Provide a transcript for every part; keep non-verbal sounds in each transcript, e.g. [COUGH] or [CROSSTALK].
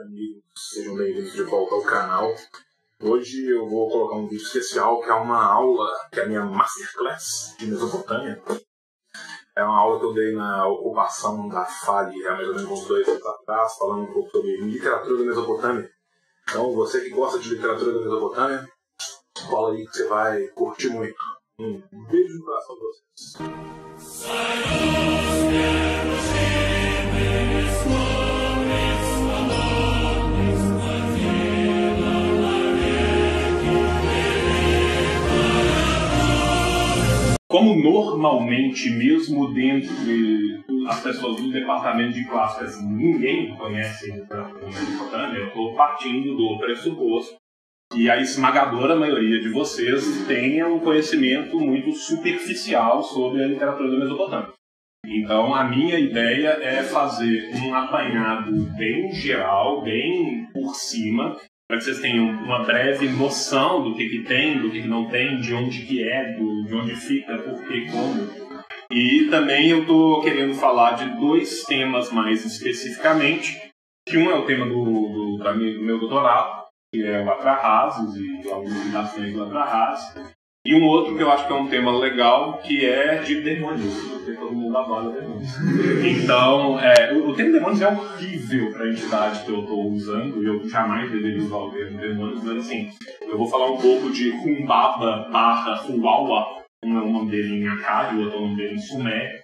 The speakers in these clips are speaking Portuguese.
amigos, sejam bem-vindos de volta ao canal. Hoje eu vou colocar um vídeo especial que é uma aula, que é a minha Masterclass de Mesopotâmia. É uma aula que eu dei na ocupação da FALE há mais ou menos uns dois anos atrás, falando um pouco sobre literatura da Mesopotâmia. Então, você que gosta de literatura da Mesopotâmia, cola aí que você vai curtir muito. Um beijo no coração de vocês. Como normalmente, mesmo dentro de as pessoas do departamento de clássicas, ninguém conhece Mesopotâmia, eu estou partindo do pressuposto que a esmagadora maioria de vocês tenha um conhecimento muito superficial sobre a literatura da Mesopotâmia. Então, a minha ideia é fazer um apanhado bem geral, bem por cima, para que vocês tenham uma breve noção do que, que tem, do que, que não tem, de onde que é, do, de onde fica, por que, como. E também eu estou querendo falar de dois temas mais especificamente, que um é o tema do, do, do meu doutorado, que é o Atrahasis e algumas ligações do Atrahasis, e um outro que eu acho que é um tema legal, que é de demônios, porque todo mundo adora demônios. Então, é, o, o termo demônios é horrível para a entidade que eu estou usando, e eu jamais deveria usar o termo demônios, mas assim, eu vou falar um pouco de Humbaba barra Huawa, um é o nome dele em Akkad, o outro é o nome dele em Sumer,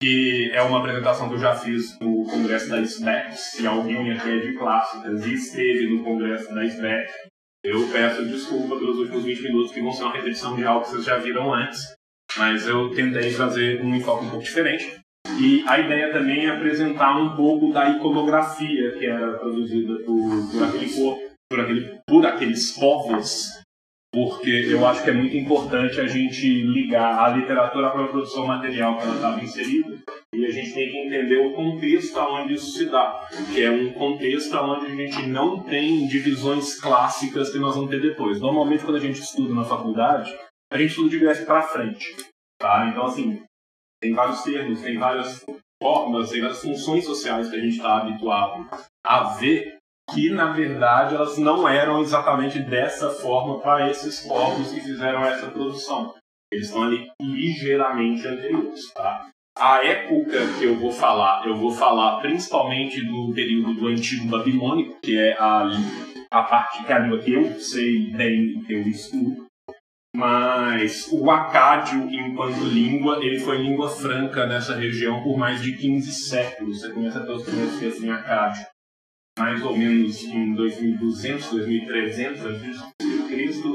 que é uma apresentação que eu já fiz no congresso da SBEC. Se alguém aqui é de clássicas e esteve no congresso da SBEC, eu peço desculpa pelos últimos 20 minutos, que vão ser uma repetição de algo que vocês já viram antes, mas eu tentei fazer um enfoque um pouco diferente. E a ideia também é apresentar um pouco da iconografia que era produzida por, por, aquele, por, aquele, por aqueles povos, porque eu acho que é muito importante a gente ligar a literatura para a produção material que ela estava inserida e a gente tem que entender o contexto onde isso se dá, que é um contexto onde a gente não tem divisões clássicas que nós vamos ter depois. Normalmente, quando a gente estuda na faculdade, a gente estuda de viés para frente. Tá? Então, assim, tem vários termos, tem várias formas, tem várias funções sociais que a gente está habituado a ver que, na verdade, elas não eram exatamente dessa forma para esses povos que fizeram essa produção. Eles estão ali ligeiramente anteriores, tá? A época que eu vou falar, eu vou falar principalmente do período do Antigo Babilônico, que é a, a parte que a língua que eu sei bem, que eu estudo. Mas o acádio, enquanto língua, ele foi língua franca nessa região por mais de 15 séculos. Você começa a ter os primeiros textos em acádio, mais ou menos em 2200, 2300 a.C.,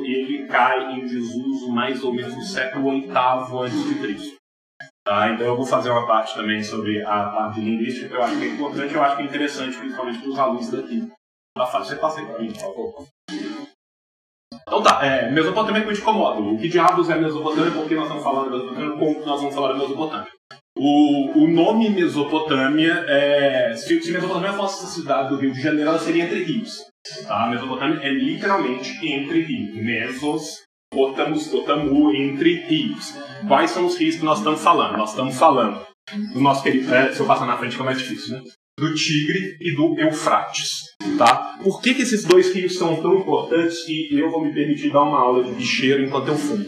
ele cai em desuso mais ou menos no século VIII a.C. Tá? Então eu vou fazer uma parte também sobre a parte linguística, que eu acho que é importante, eu acho que é interessante, principalmente para os alunos daqui. Você passa aí para mim, por favor. Então tá, é, Mesopotâmia que te incomoda. O que diabos é Mesopotâmia? Por que nós estamos falando de Mesopotâmia? Como nós vamos falar de Mesopotâmia? O, o nome Mesopotâmia é. Se, se Mesopotâmia fosse a cidade do Rio de Janeiro, ela seria entre rios. Tá? Mesopotâmia é literalmente entre rios. Mesos Otamus, Otamu entre rios. Quais são os rios que nós estamos falando? Nós estamos falando do nosso querido. É, se eu passar na frente fica mais difícil, né? Do Tigre e do Eufrates. Tá? Por que, que esses dois rios são tão importantes e eu vou me permitir dar uma aula de bicheiro enquanto eu fumo?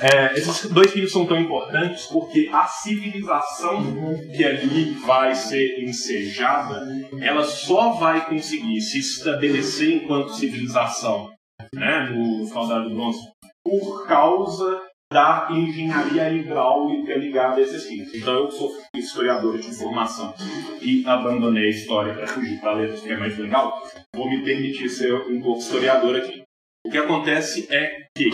É, esses dois rios são tão importantes porque a civilização que ali vai ser ensejada, ela só vai conseguir se estabelecer enquanto civilização né, no Caudal do Bronze por causa da engenharia hidráulica ligada a esses rios. Então eu sou historiador de formação e abandonei a história para fugir para letras, que é mais legal. Vou me permitir ser um pouco historiador aqui. O que acontece é que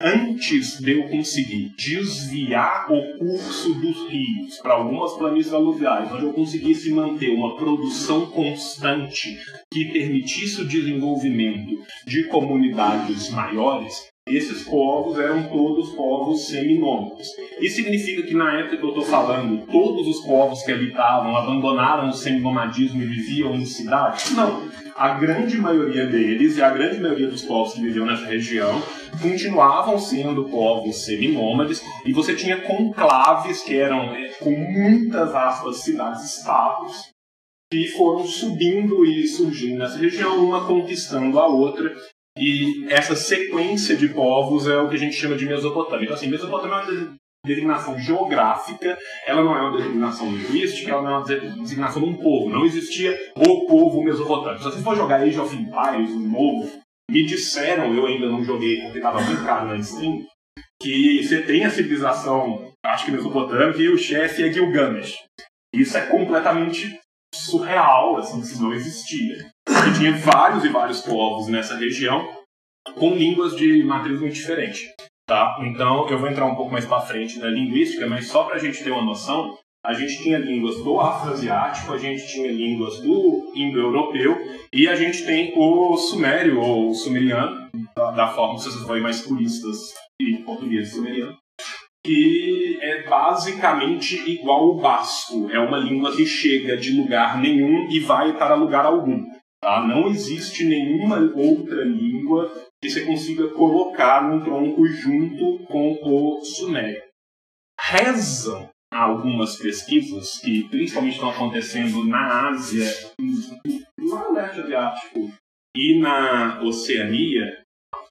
antes de eu conseguir desviar o curso dos rios para algumas planícies aluviais, onde eu conseguisse manter uma produção constante que permitisse o desenvolvimento de comunidades maiores, esses povos eram todos povos seminômicos. Isso significa que na época que eu estou falando, todos os povos que habitavam abandonaram o seminomadismo e viviam em cidades? Não. A grande maioria deles e a grande maioria dos povos que viviam nessa região continuavam sendo povos seminômades e você tinha conclaves que eram, é, com muitas aspas, cidades-estados que foram subindo e surgindo nessa região, uma conquistando a outra. E essa sequência de povos é o que a gente chama de Mesopotâmia. Então, assim, Mesopotâmia é uma designação geográfica, ela não é uma designação linguística, ela não é uma designação de um povo. Não existia o povo mesopotâmico. Se você for jogar Age of Empires, um novo, me disseram, eu ainda não joguei porque estava caro na Steam, que você tem a civilização, acho que mesopotâmica, e o chefe é Gilgamesh. Isso é completamente surreal, assim, isso não existia. E tinha vários e vários povos nessa região com línguas de matriz muito diferente. Tá? Então, eu vou entrar um pouco mais para frente na linguística, mas só para a gente ter uma noção, a gente tinha línguas do afroasiático, a gente tinha línguas do indo-europeu e a gente tem o sumério ou sumeriano, da, da forma que vocês forem mais puristas e português sumeriano, que é basicamente igual ao basco. É uma língua que chega de lugar nenhum e vai para lugar algum. Tá? Não existe nenhuma outra língua que você consiga colocar num tronco junto com o sumério. Rezam algumas pesquisas que principalmente estão acontecendo na Ásia, lá no leste asiático e na Oceania,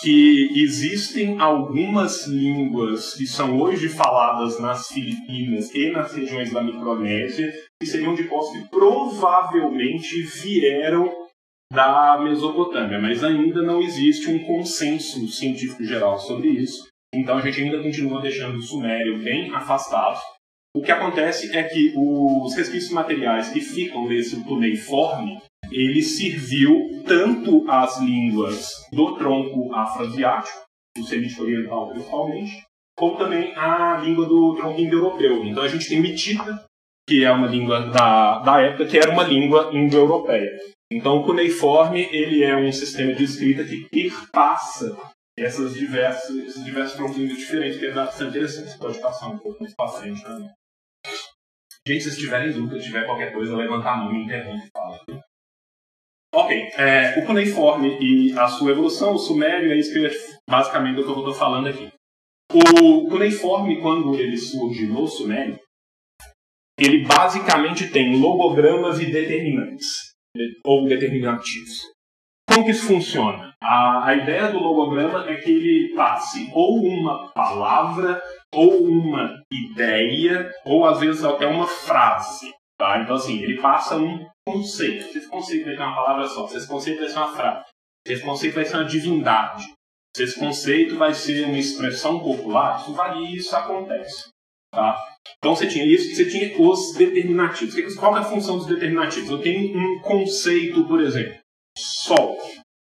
que existem algumas línguas que são hoje faladas nas Filipinas e nas regiões da Micronésia, que seriam de povos que provavelmente vieram da Mesopotâmia, mas ainda não existe um consenso científico geral sobre isso. Então a gente ainda continua deixando o Sumério bem afastado. O que acontece é que os resquícios materiais que ficam desse cuneiforme, ele serviu tanto às línguas do tronco afroasiático, do semítico oriental principalmente, como também à língua do tronco indo-europeu. Então a gente tem Mitita, que é uma língua da, da época, que era uma língua indo-europeia. Então, o cuneiforme ele é um sistema de escrita que perpassa essas diversas, esses diversos troncos diferentes, que é bastante interessante. Você pode passar um pouco mais para frente também. Gente, se tiverem dúvida, tiver qualquer coisa, levantar a mão e interrompe e fala. Ok, é, o cuneiforme e a sua evolução, o sumério, é isso que eu, basicamente do que eu estou falando aqui. O cuneiforme, quando ele surge no sumério, ele basicamente tem logogramas e determinantes ou determinativos. Como que isso funciona? A, a ideia do logograma é que ele passe ou uma palavra, ou uma ideia, ou às vezes até uma frase. Tá? Então, assim, ele passa um conceito. Esse conceito vai ser uma palavra só, esse conceito vai ser uma frase, esse conceito vai ser uma divindade, esse conceito vai ser uma expressão popular, isso varia e isso acontece. Tá? Então você tinha isso e você tinha os determinativos. Qual é a função dos determinativos? Eu tenho um conceito, por exemplo, Sol.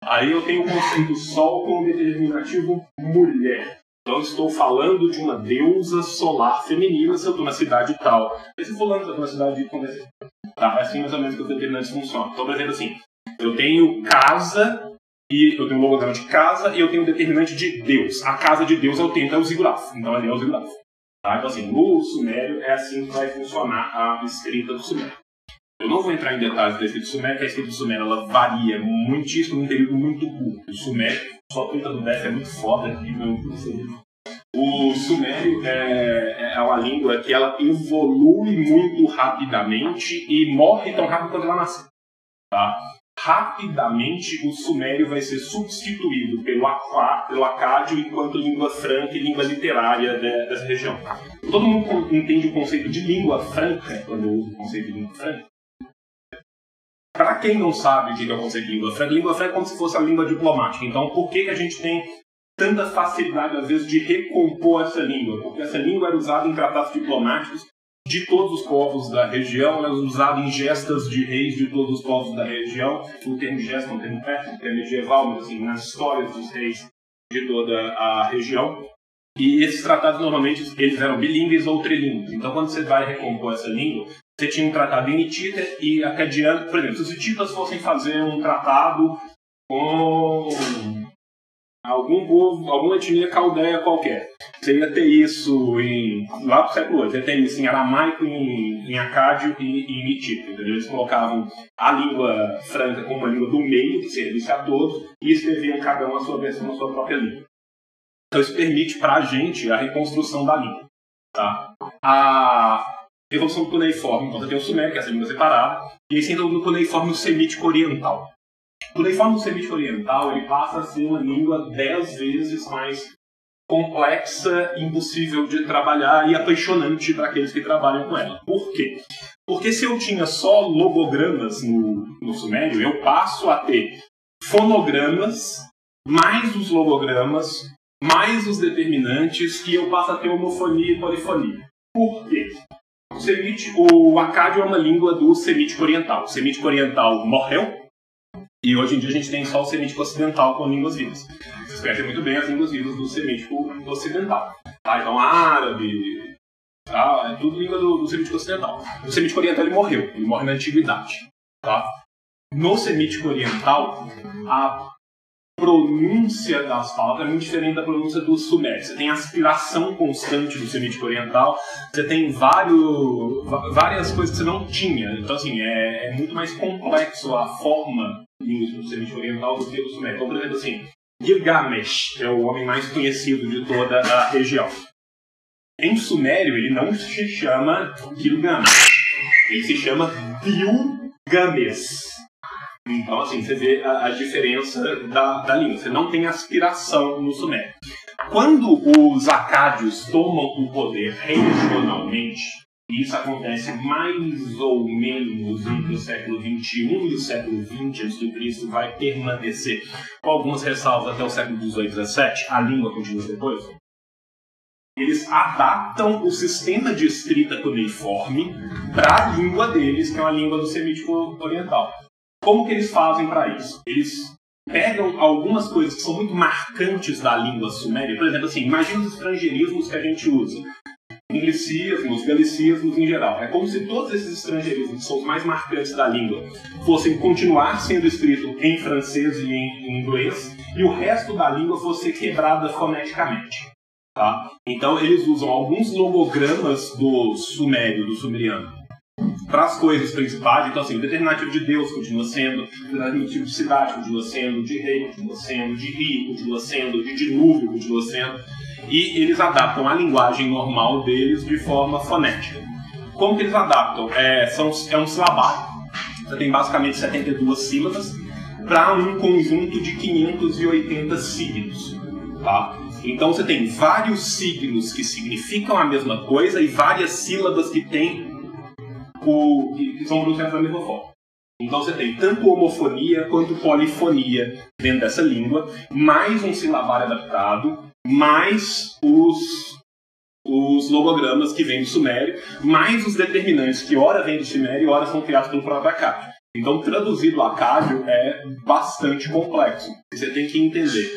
Aí eu tenho o conceito Sol com o determinativo mulher. Então estou falando de uma deusa solar feminina se eu estou na cidade tal. Esse fulano está na cidade como é Tá, é assim mais ou menos que os determinantes funcionam. Então, por exemplo, assim, eu tenho casa e eu tenho um logograma de casa e eu tenho um determinante de Deus. A casa de Deus eu tenho é o ziguraf. Então ali é o ziguraf. Tá? Então, assim, no Sumério é assim que vai funcionar a escrita do Sumério. Eu não vou entrar em detalhes da escrita do Sumério, porque a escrita do Sumério ela varia muitíssimo num período muito curto. O Sumério, só 30 do Def é muito foda aqui, meu o Sumério é, é uma língua que ela evolui muito rapidamente e morre tão rápido quanto ela nasceu. Tá? Rapidamente o sumério vai ser substituído pelo, acádio enquanto língua franca e língua literária de, dessa região. Todo mundo entende o conceito de língua franca quando eu uso o conceito de língua franca? Para quem não sabe o que é o conceito de língua franca, língua franca é como se fosse a língua diplomática. Então, por que a gente tem tanta facilidade, às vezes, de recompor essa língua? Porque essa língua era usada em tratados diplomáticos de todos os povos da região, é usado em gestas de reis de todos os povos da região. O termo gesta é um termo um termo medieval, mas assim, nas histórias dos reis de toda a região. E esses tratados normalmente eles eram bilíngues ou trilíngues. Então, quando você vai recompor essa língua, você tinha um tratado em hitita e acadiano. Por exemplo, se os hititas fossem fazer um tratado com algum povo, alguma etnia caldeia qualquer. Você ia ter isso em, lá pro século VIII, você ia ter isso em aramaico, em, em acádio e em mitita, entendeu? Eles colocavam a língua franca como uma língua do meio, que servisse a todos, e escreviam cada um a sua versão, a sua própria língua. Então isso permite para a gente a reconstrução da língua. Tá? A, evolução do cuneiforme. Então você tem o sumério, que é essa língua separada, e aí você entra no cuneiforme semítico oriental. O cuneiforme semítico oriental ele passa a ser uma língua dez vezes mais complexa, impossível de trabalhar e apaixonante para aqueles que trabalham com ela. Por quê? Porque se eu tinha só logogramas no, no sumério, eu passo a ter fonogramas, mais os logogramas, mais os determinantes, e eu passo a ter homofonia e polifonia. Por quê? O, semítico, o acádio é uma língua do semítico oriental. O semítico oriental morreu, e hoje em dia a gente tem só o semítico ocidental com línguas vivas. Vocês conhecem muito bem as línguas vivas do semítico ocidental. Tá? Então, árabe, tá? é tudo língua do, do semítico ocidental. O semítico oriental ele morreu, ele morre na antiguidade. Tá? No semítico oriental, a pronúncia das palavras é muito diferente da pronúncia do sumério. Você tem aspiração constante do semítico oriental, você tem vários, várias coisas que você não tinha. Então, assim, é, é muito mais complexo a forma do semítico oriental do que do sumério. Então, por exemplo, assim, Gilgamesh é o homem mais conhecido de toda a região. Em sumério, ele não se chama Gilgamesh, ele se chama Gilgamesh. Então, assim, você vê a, a diferença da, da língua. Você não tem aspiração no sumério. Quando os acádios tomam o poder regionalmente, e isso acontece mais ou menos entre o século XXI e o século XX antes de Cristo, vai permanecer com algumas ressalvas até o século XVIII e XVII, a língua continua depois. Eles adaptam o sistema de escrita cuneiforme para a língua deles, que é uma língua do semítico oriental. Como que eles fazem para isso? Eles pegam algumas coisas que são muito marcantes da língua suméria. Por exemplo, assim, imagina os estrangeirismos que a gente usa. Anglicismos, galicismos em geral. É como se todos esses estrangeirismos, que são os mais marcantes da língua, fossem continuar sendo escritos em francês e em inglês, e o resto da língua fosse quebrada foneticamente. Tá? Então eles usam alguns logogramas do sumério, do sumeriano, para as coisas principais. Então, assim, o determinativo de Deus continua sendo, o determinativo de cidade continua sendo, de rei continua sendo, de rio continua sendo, de dilúvio continua sendo. E eles adaptam a linguagem normal deles de forma fonética. Como que eles adaptam? É, são, é um silabário. Você tem basicamente 72 sílabas para um conjunto de 580 signos. Tá? Então você tem vários signos que significam a mesma coisa e várias sílabas que têm o, que são pronunciados da mesma forma. Então você tem tanto homofonia quanto polifonia dentro dessa língua, mais um silabário adaptado, mais os, os logogramas que vêm do Sumério, mais os determinantes que ora vêm do Sumério e ora são criados pelo próprio Acádio. Então, traduzido Acádio é bastante complexo. Você tem que entender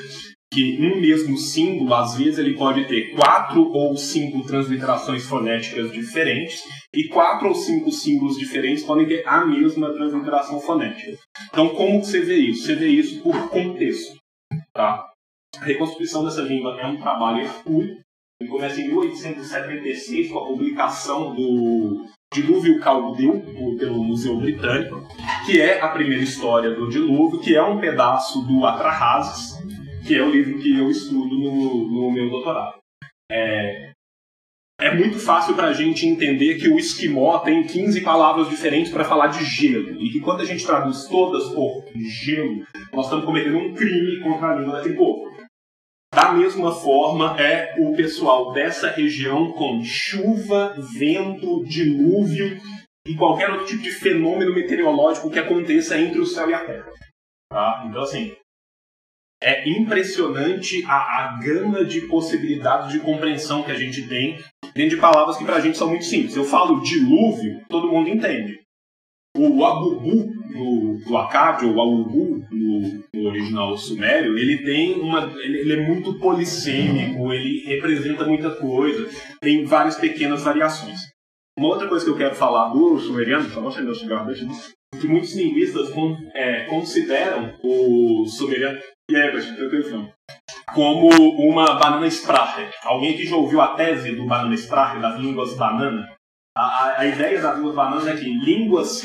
que um mesmo símbolo, às vezes, ele pode ter quatro ou cinco transliterações fonéticas diferentes, e quatro ou cinco símbolos diferentes podem ter a mesma transliteração fonética. Então, como você vê isso? Você vê isso por contexto. Tá? A reconstrução dessa língua é um trabalho hercúleo. Ele começa em 1876 com a publicação do Dilúvio Caldeu, pelo Museu Britânico, que é a primeira história do dilúvio, que é um pedaço do Atrahasis, que é o livro que eu estudo no, no meu doutorado. É, é muito fácil para a gente entender que o esquimó tem 15 palavras diferentes para falar de gelo. E que quando a gente traduz todas por gelo, nós estamos cometendo um crime contra a língua daquele povo. Da mesma forma é o pessoal dessa região com chuva, vento, dilúvio e qualquer outro tipo de fenômeno meteorológico que aconteça entre o céu e a terra. Tá? Então, assim, é impressionante a, a gama de possibilidades de compreensão que a gente tem dentro de palavras que pra gente são muito simples. Eu falo dilúvio, todo mundo entende. O abubu do, Acádio, ou abubu no, no, original sumério, ele tem uma. Ele, ele, é muito polissêmico, ele representa muita coisa, tem várias pequenas variações. Uma outra coisa que eu quero falar do sumeriano, só vou acender o cigarro, deixa que muitos linguistas é, consideram o sumeriano e aí, Bastante, tranquilo, Como uma banana sprache. Alguém que já ouviu a tese do banana sprache, das línguas banana? A, a ideia das línguas bananas é que línguas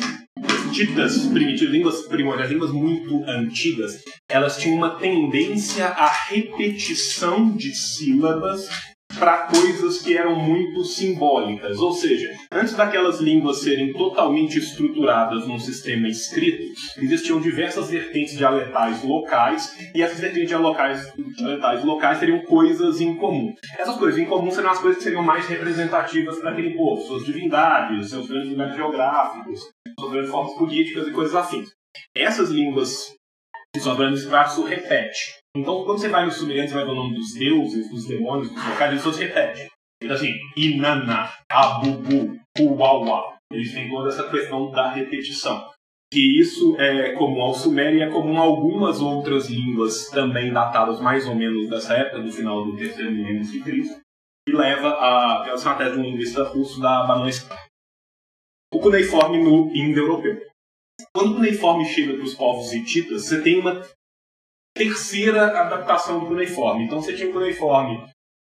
ditas primitivas, línguas primordiais, línguas muito antigas, elas tinham uma tendência à repetição de sílabas para coisas que eram muito simbólicas. Ou seja, antes daquelas línguas serem totalmente estruturadas num sistema escrito, existiam diversas vertentes dialetais locais e essas vertentes dialetais, dialetais locais teriam coisas em comum. Essas coisas em comum seriam as coisas que seriam mais representativas para aquele povo, suas divindades, seus grandes lugares geográficos, suas grandes formas políticas e coisas assim. Essas línguas que grandes traços repete. Então, quando você vai nos sumerianos, você vai ver o nome dos deuses, dos demônios, dos locais, eles todos repetem. Então, assim, Inanna, Abubu, Uwawa. Eles têm toda essa questão da repetição. Que isso é comum ao sumério e é comum a algumas outras línguas também datadas mais ou menos dessa época, do final do terceiro milênio de Cristo, e leva a. É uma tese de um linguista russo da Banon O cuneiforme no indo-europeu. Quando o cuneiforme chega para os povos hititas, você tem uma terceira adaptação do cuneiforme. Então você tinha o cuneiforme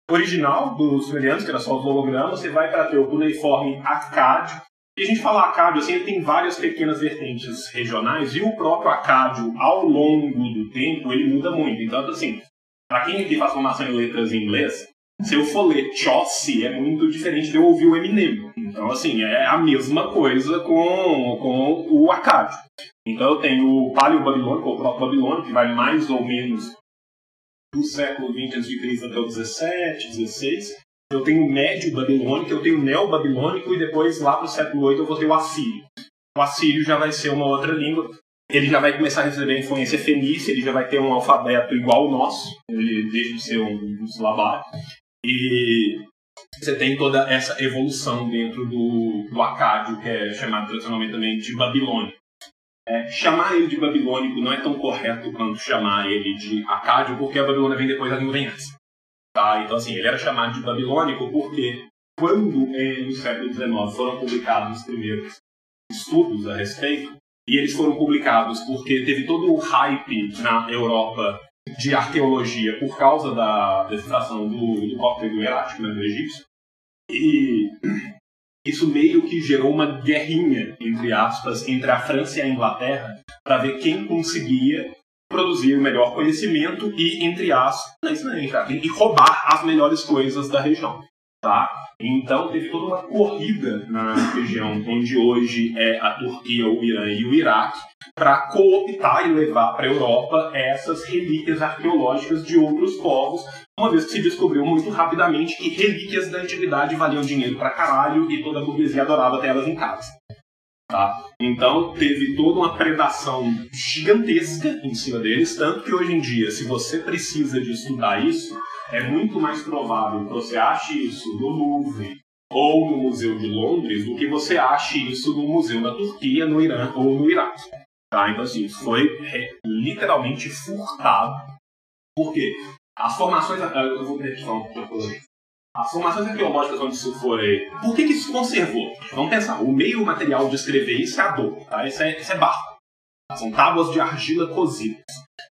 original dos sumerianos, que era só os hologramas, você vai para ter o cuneiforme acádio. E a gente fala acádio, assim, ele tem várias pequenas vertentes regionais, e o próprio acádio, ao longo do tempo, ele muda muito. Então, assim, para quem faz formação em letras em inglês, se eu for ler Chaucer, é muito diferente de eu ouvir o Eminem. Então, assim, é a mesma coisa com, com o Acádio. Então, eu tenho o Paleo-Babilônico, ou o Proto-Babilônico, que vai mais ou menos do século XX a.C. até o 17, 16. Eu tenho o Médio Babilônico, eu tenho o Neo-Babilônico, e depois, lá para o século VIII, eu vou ter o Assírio. O Assírio já vai ser uma outra língua. Ele já vai começar a receber influência fenícia, ele já vai ter um alfabeto igual ao nosso, ele deixa de ser um, um e você tem toda essa evolução dentro do, do Acádio, que é chamado tradicionalmente também de Babilônia. É, chamar ele de babilônico não é tão correto quanto chamar ele de Acádio, porque a Babilônia vem depois, a língua vem antes. Tá? Então, assim, ele era chamado de babilônico porque quando eh, no século XIX foram publicados os primeiros estudos a respeito, e eles foram publicados porque teve todo o hype na Europa de arqueologia por causa da destruição do, do cóptero hierático né, do egípcio. E isso meio que gerou uma guerrinha, entre aspas, entre a França e a Inglaterra para ver quem conseguia produzir o melhor conhecimento e, entre aspas, e roubar as melhores coisas da região. Tá? Então teve toda uma corrida na região onde hoje é a Turquia, o Irã e o Iraque para cooptar e levar para a Europa essas relíquias arqueológicas de outros povos, uma vez que se descobriu muito rapidamente que relíquias da antiguidade valiam dinheiro para caralho e toda a burguesia adorava ter elas em casa. Tá? Então teve toda uma predação gigantesca em cima deles, tanto que hoje em dia, se você precisa de estudar isso, é muito mais provável que você ache isso no Louvre ou no Museu de Londres do que você ache isso no Museu da Turquia, no Irã ou no Iraque. Tá? Então, assim, foi literalmente furtado. Por quê? As formações. Eu vou pedir só As formações arqueológicas onde isso foi. Por que, que isso conservou? Vamos pensar. O meio material de escrever isso é adobe, tá? Isso é, isso é barro. São tábuas de argila cozidas.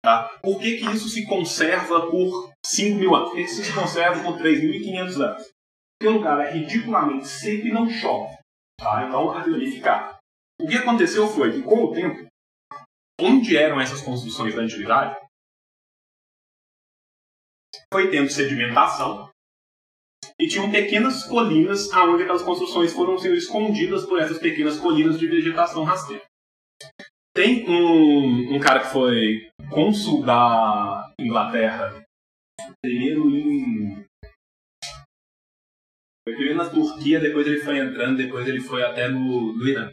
Tá? Por que, que isso se conserva por 5 mil anos? Por que isso se conserva por 3.500 anos? Porque o lugar é ridiculamente seco e não chove. Tá? Então aquilo ali fica. O que aconteceu foi que, com o tempo, onde eram essas construções da antiguidade, foi tendo sedimentação e tinham pequenas colinas aonde aquelas construções foram sendo escondidas por essas pequenas colinas de vegetação rasteira. Tem um, um cara que foi cônsul da Inglaterra, primeiro em. Foi primeiro na Turquia, depois ele foi entrando, depois ele foi até no, no Irã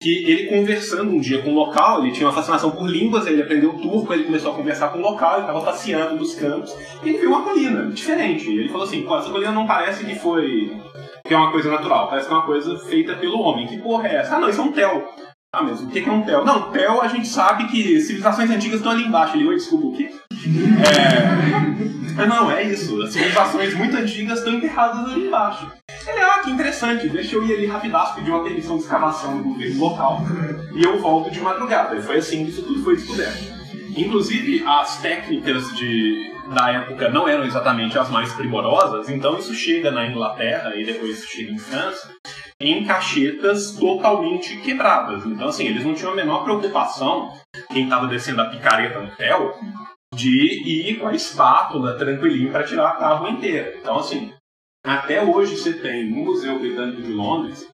que ele conversando um dia com o local, ele tinha uma fascinação por línguas, ele aprendeu turco, ele começou a conversar com o local, ele estava passeando dos campos, e ele viu uma colina diferente. Ele falou assim, essa colina não parece que foi que é uma coisa natural, parece que é uma coisa feita pelo homem. Que porra é essa? Ah não, isso é um tel. Ah mesmo, o que é um tel? Não, tel a gente sabe que civilizações antigas estão ali embaixo. Ele, oi, desculpa, o quê? É... Não, é isso. As civilizações muito antigas estão enterradas ali embaixo. Ele, ah, que interessante, deixa eu ir ali rapidaço, pedir uma permissão de escavação do governo local e eu volto de madrugada. E foi assim que isso tudo foi descoberto. Inclusive, as técnicas de, da época não eram exatamente as mais primorosas, então isso chega na Inglaterra e depois chega em França em cachetas totalmente quebradas. Então, assim, eles não tinham a menor preocupação, quem estava descendo a picareta no hotel, de ir com a espátula tranquilinho para tirar a tábua inteira. Então, assim, Até hoje você tem no Museu Britânico de Londres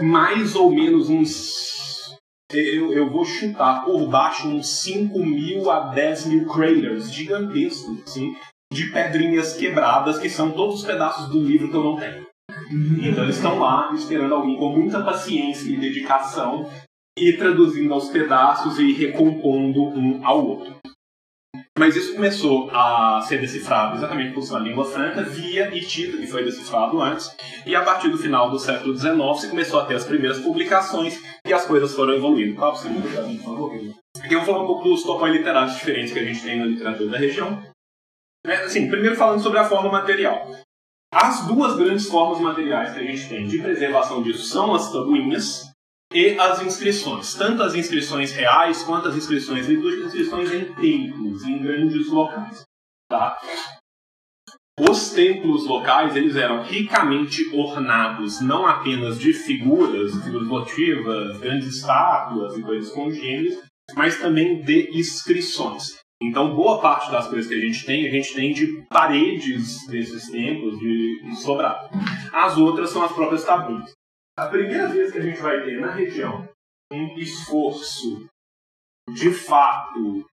mais ou menos uns. Eu, eu vou chutar por baixo uns 5 mil a 10 mil craters gigantescos, assim, de pedrinhas quebradas, que são todos os pedaços do livro que eu não tenho. Então eles estão lá esperando alguém com muita paciência e dedicação e traduzindo aos pedaços e recompondo um ao outro. Mas isso começou a ser decifrado exatamente por sua língua franca via Itita, que foi decifrado antes, e a partir do final do século XIX se começou a ter as primeiras publicações e as coisas foram evoluindo. Qual você muda por favor? Aqui eu vou falar um pouco dos topões literários diferentes que a gente tem na literatura da região. É, assim, primeiro falando sobre a forma material. As duas grandes formas materiais que a gente tem de preservação disso são as tabuinhas, e as inscrições, tanto as inscrições reais quanto as inscrições litúrgicas, inscrições em templos, em grandes locais. Tá? Os templos locais eles eram ricamente ornados, não apenas de figuras, figuras votivas, grandes estátuas e coisas congêneres, mas também de inscrições. Então, boa parte das coisas que a gente tem, a gente tem de paredes desses templos, de, de sobrado. As outras são as próprias tabuas a primeira vez que a gente vai ter na região um esforço de fato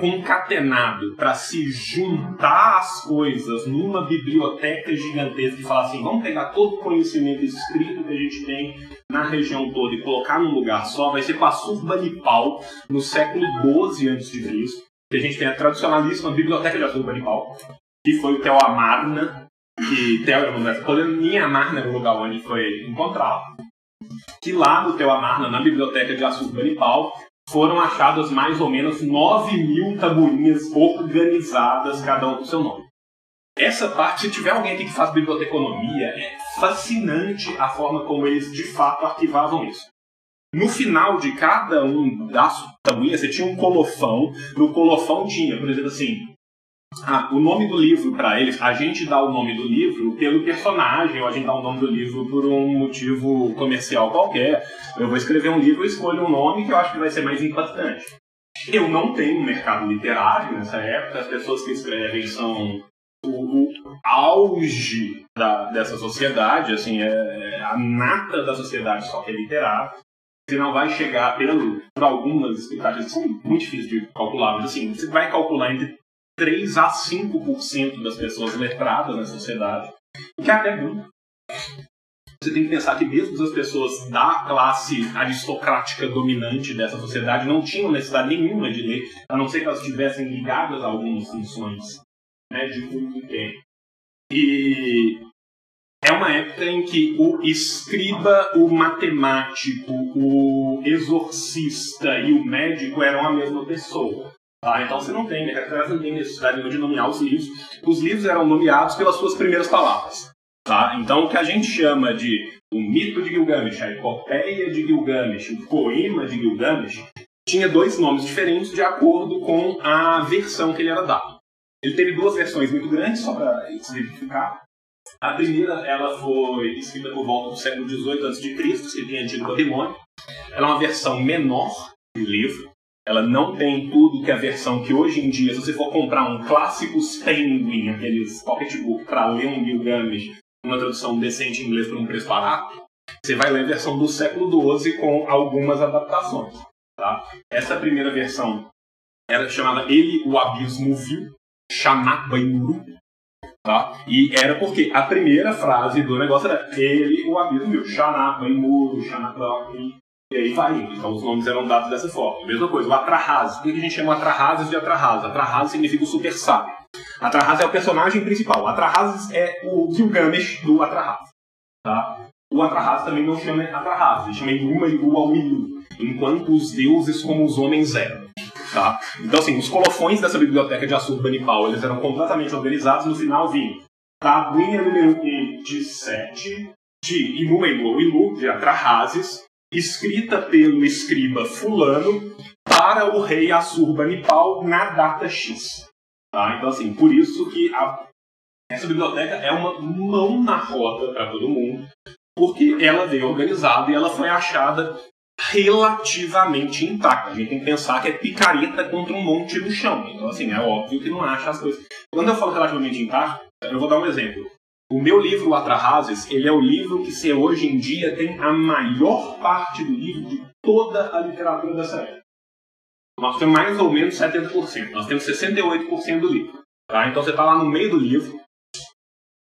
concatenado para se juntar as coisas numa biblioteca gigantesca e falar assim, vamos pegar todo o conhecimento escrito que a gente tem na região toda e colocar num lugar só, vai ser com a Surbanipal, no século XII a.C., que a gente tem a tradicionalíssima Biblioteca de Assurbanipal, que foi o Tel Amarna, que Theo nem Amarna era o lugar onde foi encontrado. Que lá no Teu Amarna, na biblioteca de Assurbanipal, foram achadas mais ou menos 9 mil tabuinhas organizadas, cada um com seu nome. Essa parte, se tiver alguém aqui que faz biblioteconomia, é fascinante a forma como eles de fato arquivavam isso. No final de cada um das tabuinhas, você tinha um colofão. No colofão tinha, por exemplo, assim, ah, o nome do livro para eles, a gente dá o nome do livro pelo personagem, ou a gente dá o nome do livro por um motivo comercial qualquer. Eu vou escrever um livro, eu escolho um nome que eu acho que vai ser mais impactante. Eu não tenho um mercado literário nessa época, as pessoas que escrevem são o, o auge da, dessa sociedade, assim, é a nata da sociedade só que é literário. Você não vai chegar pelo, por algumas expectativas são muito difíceis de calcular, mas assim, você vai calcular entre 3 a 5% das pessoas letradas na sociedade, que é até bom. Você tem que pensar que mesmo as pessoas da classe aristocrática dominante dessa sociedade não tinham necessidade nenhuma de ler, a não ser que elas estivessem ligadas a algumas funções né, de muito tempo. E é uma época em que o escriba, o matemático, o exorcista e o médico eram a mesma pessoa. Tá? Então você não tem, né? não tem necessidade de nomear os livros. Os livros eram nomeados pelas suas primeiras palavras. Tá? Então o que a gente chama de o mito de Gilgamesh, a epopeia de Gilgamesh, o poema de Gilgamesh, tinha dois nomes diferentes de acordo com a versão que ele era dado. Ele teve duas versões muito grandes, só para exemplificar. A primeira ela foi escrita por volta do século XVIII a.C., escrita em Antigo Babilônia. Ela é uma versão menor do livro, ela não tem tudo que a versão que hoje em dia, se você for comprar um clássico Penguin, aqueles pocketbook, para ler um Gilgamesh, uma tradução decente em inglês por um preço barato, você vai ler a versão do século XII com algumas adaptações. Tá? Essa primeira versão era chamada Ele, o Abismo Viu, Shanabaimuru. Tá? E era porque a primeira frase do negócio era Ele, o Abismo Viu, Shanabaimuru, Shanabaimuru. E aí vai indo. Então os nomes eram dados dessa forma. Mesma coisa, o Atrahasis. Por que a gente chama Atrahasis de Atrahasis? Atrahasis significa o super sábio. Atrahasis é o personagem principal. Atrahasis é o Gilgamesh do Atrahasis. Tá? O Atrahasis também não chama Atrahasis, ele chama Ilu Aumilu. Enquanto os deuses como os homens eram. Tá? Então, assim, os colofões dessa biblioteca de Assurbanipal, eles eram completamente organizados. No final vinha tabuinha número 27 de Inuma Ilu Ilu, de Atrahasis, escrita pelo escriba fulano para o rei Assurbanipal na data X. Tá? Então, assim, por isso que a... essa biblioteca é uma mão na roda para todo mundo, porque ela veio organizada e ela foi achada relativamente intacta. A gente tem que pensar que é picareta contra um monte no chão. Então, assim, é óbvio que não acha as coisas. Quando eu falo relativamente intacto, Eu vou dar um exemplo. O meu livro, Atrahasis, ele é o livro que se hoje em dia tem a maior parte do livro de toda a literatura dessa época. Nós temos mais ou menos 70%. Nós temos 68% do livro. Tá? Então você está lá no meio do livro,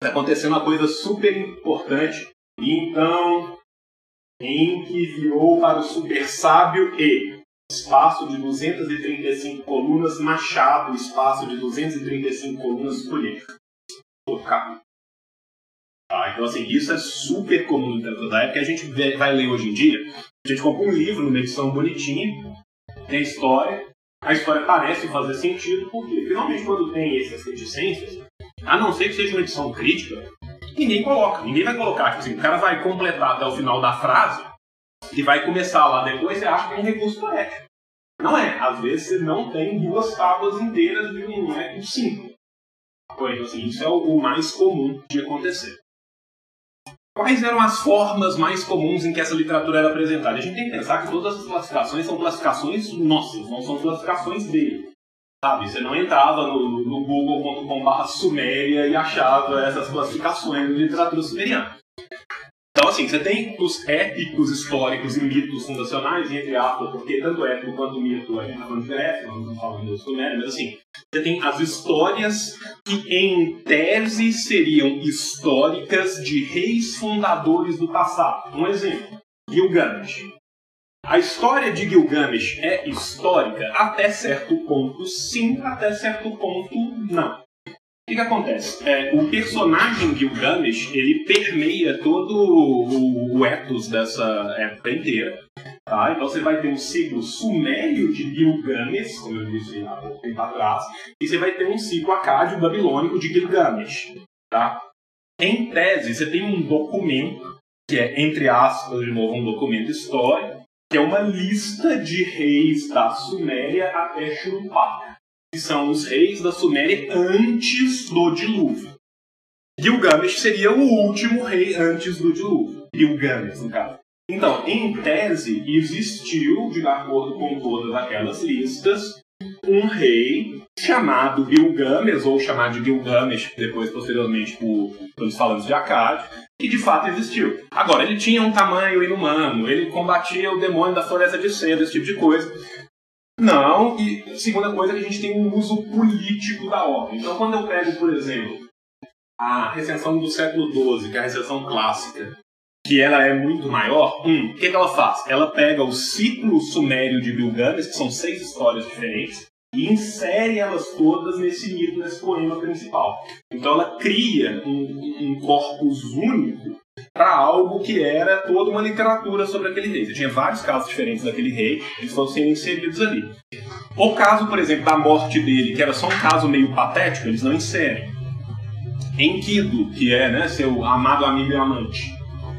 está acontecendo uma coisa super importante. Então, enviou para o super sábio e espaço de 235 colunas machado, espaço de 235 colunas colher. Tocar. Tá, então, assim, isso é super comum no literatura da época. A gente vai ler hoje em dia. A gente compra um livro numa edição bonitinha, tem história, a história parece fazer sentido, porque finalmente quando tem essas reticências, a não ser que seja uma edição crítica, ninguém coloca. Ninguém vai colocar. Tipo assim, o cara vai completar até o final da frase e vai começar lá depois, você acha que é um recurso poético. Não é. Às vezes você não tem duas tábuas inteiras de um é com cinco. Então, assim, isso é o mais comum de acontecer. Quais eram as formas mais comuns em que essa literatura era apresentada? A gente tem que pensar que todas as classificações são classificações nossas, não são classificações dele. Sabe? Você não entrava no, no google.com.br suméria e achava essas classificações de literatura sumeriana. Então, assim, você tem os épicos históricos e mitos fundacionais, entre aspas, porque tanto épico quanto mito, a gente está falando de Grécia, não falando do Sumério, mas assim, você tem as histórias que, em tese, seriam históricas de reis fundadores do passado. Um exemplo, Gilgamesh. A história de Gilgamesh é histórica até certo ponto, sim, até certo ponto, não. O que, que acontece? É, o personagem Gilgamesh, ele permeia todo o, o ethos dessa época inteira. Tá? Então você vai ter um ciclo sumério de Gilgamesh, como eu disse há pouco tempo atrás, e você vai ter um ciclo acádio babilônico de Gilgamesh. Tá? Em tese, você tem um documento, que é, entre aspas, de novo, um documento histórico, que é uma lista de reis da Suméria até Shuruppak que são os reis da Suméria antes do dilúvio. Gilgamesh seria o último rei antes do dilúvio. Gilgamesh, no caso. Então, em tese, existiu, de acordo com todas aquelas listas, um rei chamado Gilgamesh, ou chamado de Gilgamesh, depois, posteriormente, por, pelos falantes de Akkad, que de fato existiu. Agora, ele tinha um tamanho inumano, ele combatia o demônio da floresta de seda, esse tipo de coisa. Não, e segunda coisa que a gente tem um uso político da obra. Então, quando eu pego, por exemplo, a recensão do século XII, que é a recensão clássica, que ela é muito maior, um, o que, que ela faz? Ela pega o ciclo sumério de Gilgamesh, que são seis histórias diferentes, e insere elas todas nesse mito, nesse poema principal. Então ela cria um, um corpus único para algo que era toda uma literatura sobre aquele rei. Você tinha vários casos diferentes daquele rei, eles foram sendo inseridos ali. O caso, por exemplo, da morte dele, que era só um caso meio patético, eles não inserem. Enkidu, que é né, seu amado amigo e amante,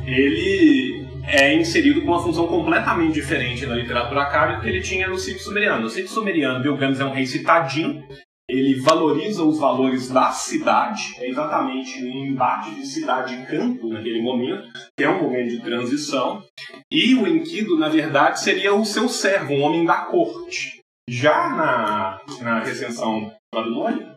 ele é inserido com uma função completamente diferente na literatura acádica que ele tinha no ciclo sumeriano. No ciclo sumeriano, Bilgames é um rei citadino, ele valoriza os valores da cidade, é exatamente um embate de cidade e campo naquele momento, que é um momento de transição, e o Enkidu, na verdade, seria o seu servo, um homem da corte. Já na, na recensão babilônica,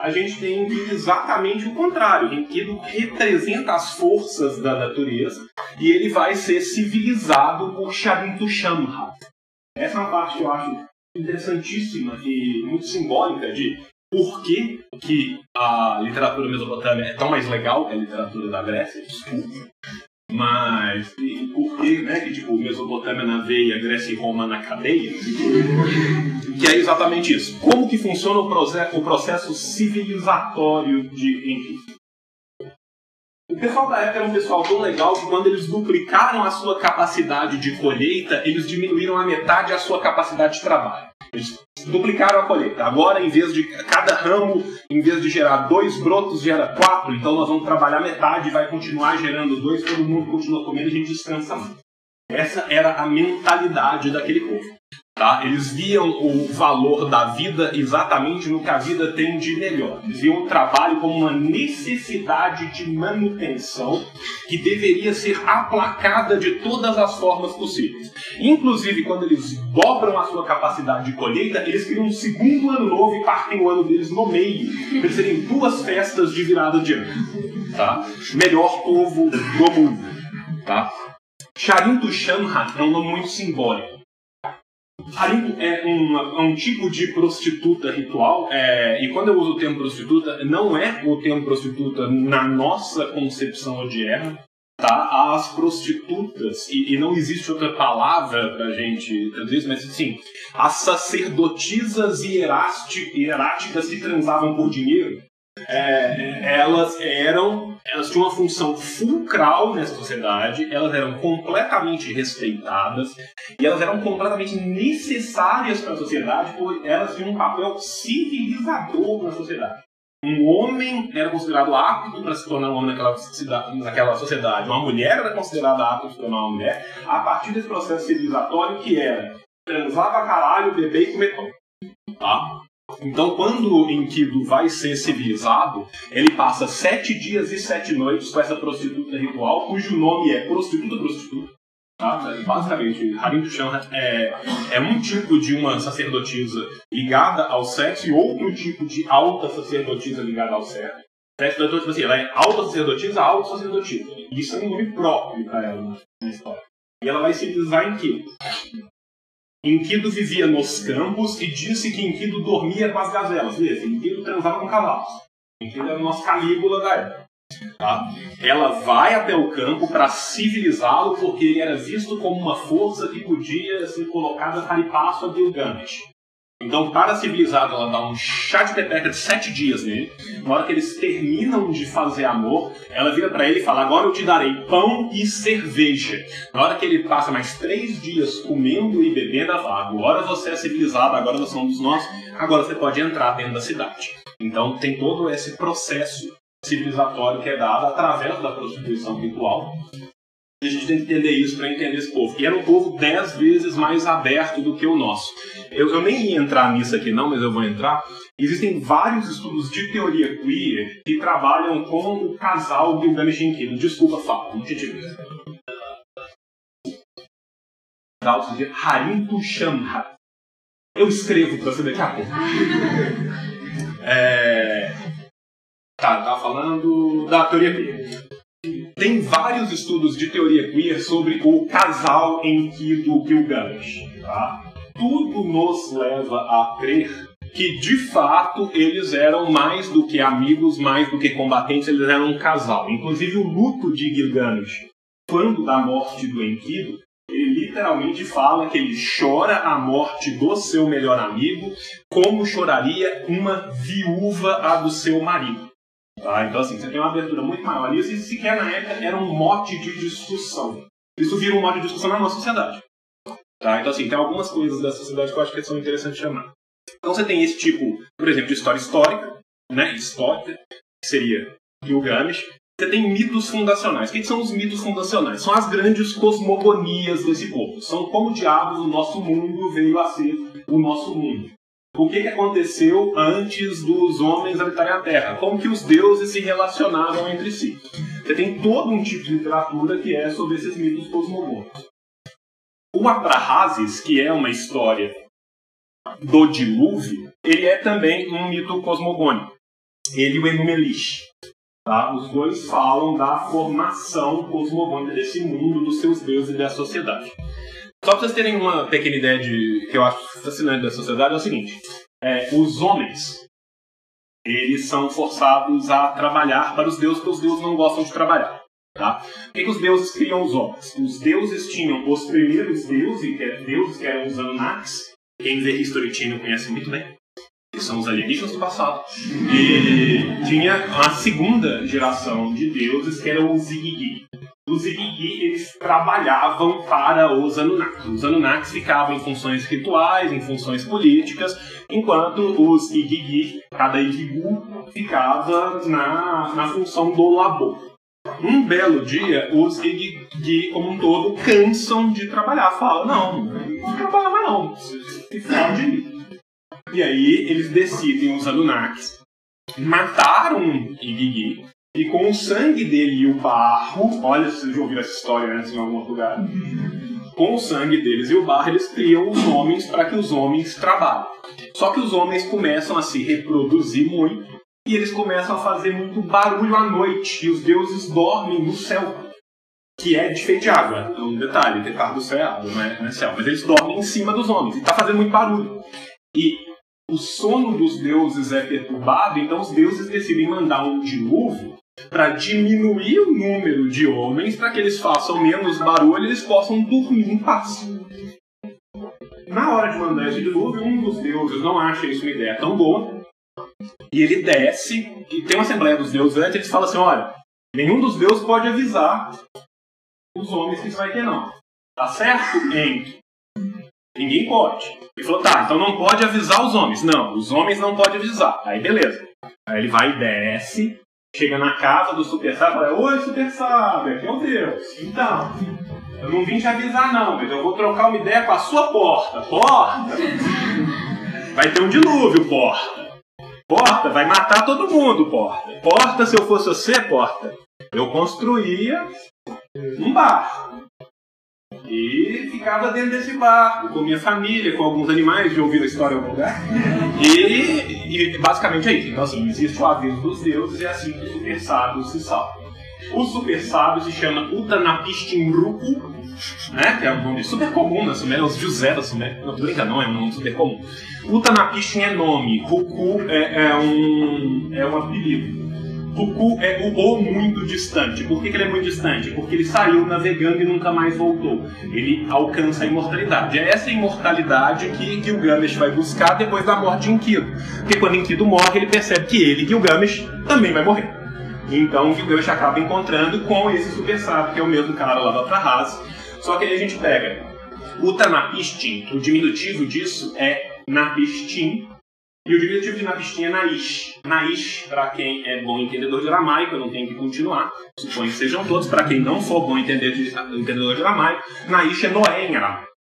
a gente tem exatamente o contrário. Enkidu representa as forças da natureza e ele vai ser civilizado por Sharintu Shamha. Essa é uma parte que eu acho interessantíssima e muito simbólica de por que, que a literatura mesopotâmica é tão mais legal que a literatura da Grécia, desculpa. Mas e por que, né, que tipo, Mesopotâmia na veia, Grécia e Roma na cadeia? que é exatamente isso. Como que funciona o, processo, civilizatório de Henrique? O pessoal da época era um pessoal tão legal que quando eles duplicaram a sua capacidade de colheita, eles diminuíram a metade a sua capacidade de trabalho. Eles duplicaram a colheita. Agora, em vez de cada ramo, em vez de gerar dois brotos, gera quatro. Então nós vamos trabalhar metade e vai continuar gerando dois, todo mundo continua comendo e a gente descansa mais. Essa era a mentalidade daquele povo. Tá? Eles viam o valor da vida exatamente no que a vida tem de melhor. Eles viam o trabalho como uma necessidade de manutenção que deveria ser aplacada de todas as formas possíveis. Inclusive, quando eles dobram a sua capacidade de colheita, eles criam um segundo ano novo e partem o ano deles no meio, para eles terem duas festas de virada de ano. Tá? Melhor povo do mundo. Tá? Charinto Shamha é um nome muito simbólico. Harim é um, um, tipo de prostituta ritual, é, e quando eu uso o termo prostituta, não é o termo prostituta na nossa concepção odierna, tá? As prostitutas, e, e não existe outra palavra pra gente traduzir mas sim, as sacerdotisas hieráticas que transavam por dinheiro, é, elas eram, elas tinham uma função fulcral nessa sociedade, elas eram completamente respeitadas e elas eram completamente necessárias para a sociedade, porque elas tinham um papel civilizador na sociedade. Um homem era considerado apto para se tornar um homem naquela, naquela sociedade, uma mulher era considerada apta para se tornar uma mulher, a partir desse processo civilizatório que era transava caralho, beber e comer pão. Tá? Então, quando Enkidu vai ser civilizado, ele passa sete dias e sete noites com essa prostituta ritual, cujo nome é prostituta prostituta. Tá? Basicamente, Harim Dushan é, é um tipo de uma sacerdotisa ligada ao sexo e outro tipo de alta sacerdotisa ligada ao sexo. Então, tipo assim, ela é alta sacerdotisa, alta sacerdotisa. Isso é um nome próprio para ela na história. E ela vai civilizar em que? Enkidu vivia nos campos e disse que Enkidu dormia com as gazelas. Veja, Enkidu transava com cavalos. Enkidu era o nosso Calígula da época. Tá? Ela vai até o campo para civilizá-lo porque ele era visto como uma força que podia ser colocada para passo a Gilgamesh. Então, para a civilizada, ela dá um chá de pepeca de sete dias nele. Na hora que eles terminam de fazer amor, ela vira para ele e fala: Agora eu te darei pão e cerveja. Na hora que ele passa mais três dias comendo e bebendo, ela fala: Agora você é civilizado, agora nós somos nós, agora você pode entrar dentro da cidade. Então, tem todo esse processo civilizatório que é dado através da prostituição ritual a gente tem que entender isso para entender esse povo. E era um povo dez vezes mais aberto do que o nosso. Eu, eu, nem ia entrar nisso aqui não, mas eu vou entrar. Existem vários estudos de teoria queer que trabalham com o casal Gilgamesh e Enkidu. Desculpa, fala, não te tive. de Harintu Shamha. Eu escrevo para você daqui a pouco. é... Tá, tava falando da teoria queer. Tem vários estudos de teoria queer sobre o casal em que do Gilgamesh. Tá? Tudo nos leva a crer que de fato eles eram mais do que amigos, mais do que combatentes, eles eram um casal. Inclusive o luto de Gilgamesh, quando da morte do Enkidu, ele literalmente fala que ele chora a morte do seu melhor amigo, como choraria uma viúva a do seu marido. Tá? Então, assim, você tem uma abertura muito maior. E isso sequer na época era um mote de discussão. Isso vira um mote de discussão na nossa sociedade. Tá? Então, assim, tem algumas coisas da sociedade que eu acho que são interessantes chamar. Então, você tem esse tipo, por exemplo, de história histórica, né? Histórica, que seria Gilgamesh. Você tem mitos fundacionais. O que são os mitos fundacionais? São as grandes cosmogonias desse povo. São como diabos o nosso mundo veio a ser o nosso mundo o que, que aconteceu antes dos homens habitarem a Terra, como que os deuses se relacionavam entre si. Você tem todo um tipo de literatura que é sobre esses mitos cosmogônicos. O Atrahasis, que é uma história do dilúvio, ele é também um mito cosmogônico. Ele e o Enumelish. Tá? Os dois falam da formação cosmogônica desse mundo, dos seus deuses e da sociedade. Só para vocês terem uma pequena ideia de que eu acho fascinante da sociedade é o seguinte: é, os homens eles são forçados a trabalhar para os deuses, porque os deuses não gostam de trabalhar. Tá? Por que, que os deuses criam os homens? Os deuses tinham os primeiros deuses, que eram, deuses que eram os Anunnakis. Quem vê History Channel conhece muito bem. Que são os alienígenas do passado. E tinha a segunda geração de deuses, que eram os Igigi os Igigi eles trabalhavam para os Anunnakis. Os Anunnakis ficavam em funções rituais, em funções políticas, enquanto os Igigi, cada Igigu, ficava na, na função do labor. Um belo dia, os Igigi, como um todo, cansam de trabalhar. Falam, não, não mais não. se, se fode E aí eles decidem, os Anunnakis, matar um Igigi e com o sangue dele e o barro, olha se vocês já ouviram essa história antes em algum lugar, com o sangue deles e o barro eles criam os homens para que os homens trabalhem. Só que os homens começam a se reproduzir muito e eles começam a fazer muito barulho à noite e os deuses dormem no céu que é de feito de água. É um detalhe, ter carro do céu é água, não é, não é céu. Mas eles dormem em cima dos homens e está fazendo muito barulho. E o sono dos deuses é perturbado, então os deuses decidem mandar um dilúvio para diminuir o número de homens, para que eles façam menos barulho e eles possam dormir em paz. Na hora de mandar esse dilúvio, um dos deuses não acha isso uma ideia tão boa, e ele desce, e tem uma assembleia dos deuses antes, eles falam assim, olha, nenhum dos deuses pode avisar os homens que isso vai ter, não. Tá certo? Ninguém pode. Ele falou, tá, então não pode avisar os homens. Não, os homens não podem avisar. Aí beleza. Aí ele vai e desce, chega na casa do Super Sábio e fala, oi Super Sábio, aqui é o Deus. Então, eu não vim te avisar não, mas eu vou trocar uma ideia com a sua porta. Porta! Vai ter um dilúvio, porta. Porta, vai matar todo mundo, porta. Porta, se eu fosse você, porta, eu construía um barco. E ficava dentro desse barco, com minha família, com alguns animais, de ouvir a história em algum lugar. E, e, basicamente é isso. Então, assim, existe o aviso dos deuses e é assim que os super sábios se salvam. O super sábio se chama Utanapistinruku, né? Que é um nome super comum na Suméria, os José da Suméria. Não, brinca, não, é um nome super comum. Utanapistin é nome, Ruku é, é um, é um apelido. Ruku é o ou muito distante. Por que, que, ele é muito distante? Porque ele saiu navegando e nunca mais voltou. Ele alcança a imortalidade. É essa imortalidade que Gilgamesh vai buscar depois da morte de Enkidu. Porque quando Enkidu morre, ele percebe que ele, Gilgamesh, também vai morrer. Então Gilgamesh acaba encontrando com esse super sábio, que é o mesmo cara lá da Trahas. Só que aí a gente pega o Tanapistin, o diminutivo disso é Napistin, e o diminutivo de Napistin é Naish. Naish, para quem é bom entendedor de aramaico, eu não tenho que continuar, suponho que sejam todos. Para quem não for bom entendedor de, entendedor de aramaico, Naish é Noé em aramaico.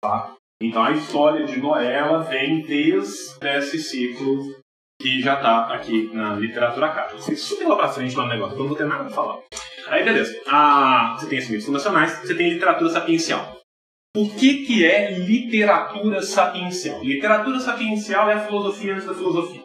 Tá? Então a história de Noé ela vem desde esse ciclo que já está aqui na literatura acádica. Você super lá pra frente lá no negócio, eu não vou ter nada pra falar. Aí beleza, ah, você tem esses livros fundacionais, você tem literatura sapiencial. O que, que é literatura sapiencial? Literatura sapiencial é a filosofia antes da filosofia.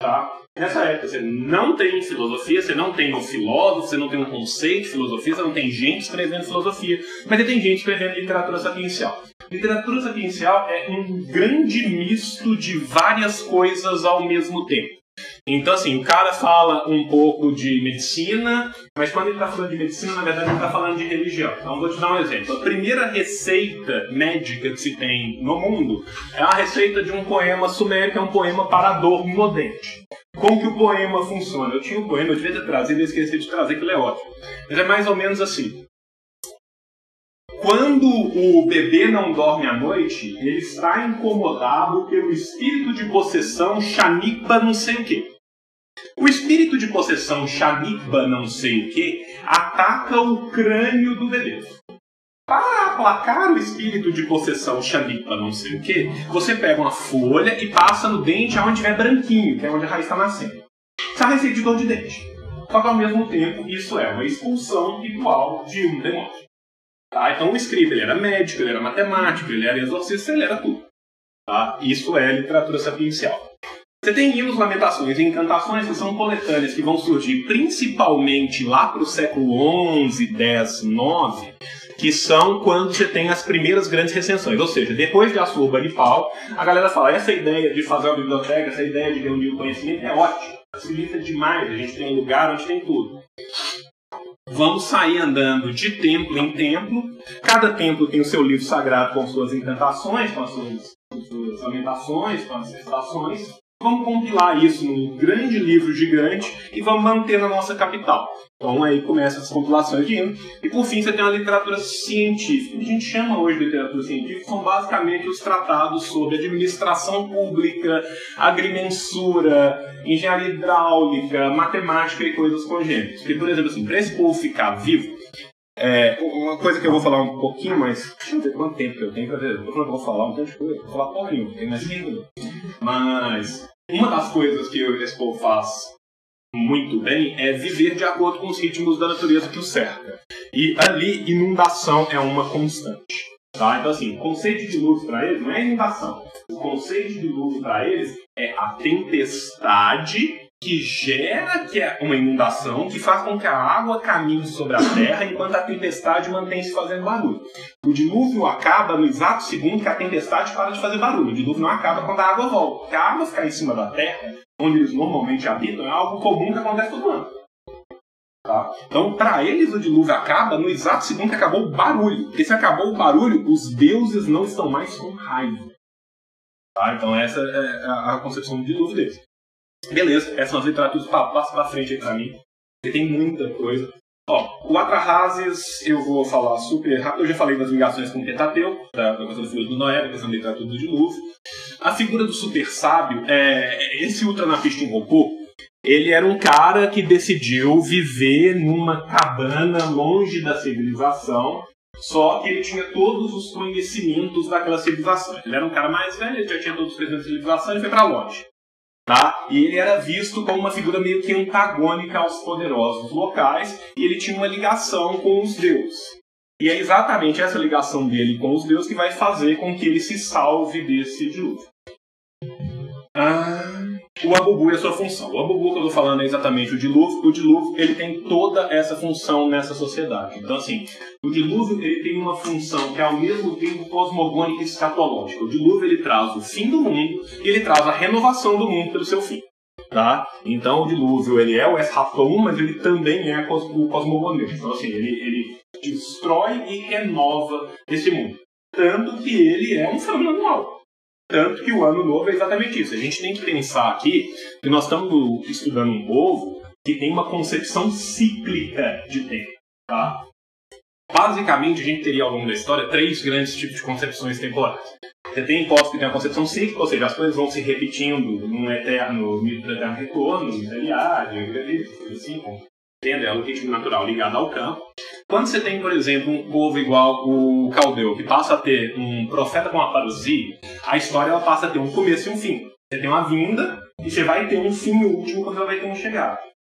Tá? Nessa época você não tem filosofia, você não tem um filósofo, você não tem um conceito de filosofia, você não tem gente escrevendo filosofia, mas você tem gente escrevendo literatura sapiencial. Literatura sapiencial é um grande misto de várias coisas ao mesmo tempo. Então, assim, o cara fala um pouco de medicina, mas quando ele está falando de medicina, na verdade, ele está falando de religião. Então, vou te dar um exemplo. A primeira receita médica que se tem no mundo é a receita de um poema sumério, que é um poema para dor no dente. Como que o poema funciona? Eu tinha um poema, eu devia ter trazido, eu esqueci de trazer, que ele é ótimo. Mas é mais ou menos assim. Quando o bebê não dorme à noite, ele está incomodado pelo espírito de possessão Shanipa não sei o quê. O espírito de possessão Shanipa não sei o quê ataca o crânio do bebê. Para aplacar o espírito de possessão Shanipa não sei o quê, você pega uma folha e passa no dente onde tiver branquinho, que é onde a raiz está nascendo. A receita de dor de dente. Só que ao mesmo tempo, isso é uma expulsão ritual de um demônio. Então o escriba ele era médico, ele era matemático, ele era exorcista, ele era tudo. Tá? Isso é literatura sapiencial. Você tem hinos, lamentações e encantações que são coletâneas que vão surgir principalmente lá para o século XI, X, IX, que são quando você tem as primeiras grandes recensões. Ou seja, depois de Assurbanipal, a galera fala: essa ideia de fazer uma biblioteca, essa ideia de reunir o conhecimento é ótima, facilita demais, a gente tem um lugar onde tem tudo. Vamos sair andando de templo em templo. Cada templo tem o seu livro sagrado com suas encantações, com as suas, com suas lamentações, com as citações. Vamos compilar isso num grande livro gigante e vamos manter na nossa capital. Então aí começam as compilações de hino. E por fim você tem a literatura científica. O que a gente chama hoje de literatura científica são basicamente os tratados sobre administração pública, agrimensura, engenharia hidráulica, matemática e coisas congêneres. Porque, por exemplo, assim, para esse povo ficar vivo, É, uma coisa que eu vou falar um pouquinho mais. Deixa eu ver quanto tempo eu tenho pra ver. Eu que vou falar um monte de coisa. Vou falar porra nenhuma, tem mais 5 Mas uma das coisas que esse povo faz muito bem é viver de acordo com os ritmos da natureza que o cerca. E ali, inundação é uma constante. Tá? Então, assim, o conceito de dilúvio para eles não é inundação. O conceito de dilúvio para eles é a tempestade que gera que é uma inundação, que faz com que a água caminhe sobre a terra enquanto a tempestade mantém-se fazendo barulho. O dilúvio acaba no exato segundo que a tempestade para de fazer barulho. O dilúvio não acaba quando a água volta. Porque a água ficar em cima da terra, onde eles normalmente habitam, é algo comum que acontece todo ano. Tá? Então, para eles, o dilúvio acaba no exato segundo que acabou o barulho. Porque se acabou o barulho, os deuses não estão mais com raiva. Tá? Então, essa é a concepção do dilúvio deles. Beleza, essas são as literaturas, passa pra frente aí pra mim. Porque tem muita coisa. Ó, o Atrahasis eu vou falar super rápido. Eu já falei das ligações com o Pentateu, da, da questão do do Noé, da questão da literatura do dilúvio. A figura do super sábio, é, esse ultranapista em ele era um cara que decidiu viver numa cabana longe da civilização, só que ele tinha todos os conhecimentos daquela civilização. Ele era um cara mais velho, ele já tinha todos os conhecimentos da civilização e foi para longe. Tá? E ele era visto como uma figura meio que antagônica aos poderosos locais e ele tinha uma ligação com os deuses. E é exatamente essa ligação dele com os deuses que vai fazer com que ele se salve desse dilúvio. Ah, o Abubu e a sua função. O Abubu que eu estou falando é exatamente o dilúvio. O dilúvio ele tem toda essa função nessa sociedade. Então, assim, o dilúvio ele tem uma função que é ao mesmo tempo cosmogônica e escatológica. O dilúvio ele traz o fim do mundo e ele traz a renovação do mundo pelo seu fim. Tá? Então, o dilúvio ele é o Esraton, mas ele também é o cosmogônico. Então, assim, ele, ele destrói e renova esse mundo. Tanto que ele é um fenômeno anual. Tanto que o ano novo é exatamente isso. A gente tem que pensar aqui que nós estamos estudando um povo que tem uma concepção cíclica de tempo. Tá? Basicamente, a gente teria ao longo da história três grandes tipos de concepções temporais. Você tem povos que têm uma concepção cíclica, ou seja, as coisas vão se repetindo num eterno mito do eterno retorno, Eliade, assim, entende? É o ritmo natural ligado ao campo. Quando você tem, por exemplo, um povo igual o caldeu, que passa a ter um profeta com a parousia, a história ela passa a ter um começo e um fim. Você tem uma vinda e você vai ter um fim último quando ela vai ter um chegada.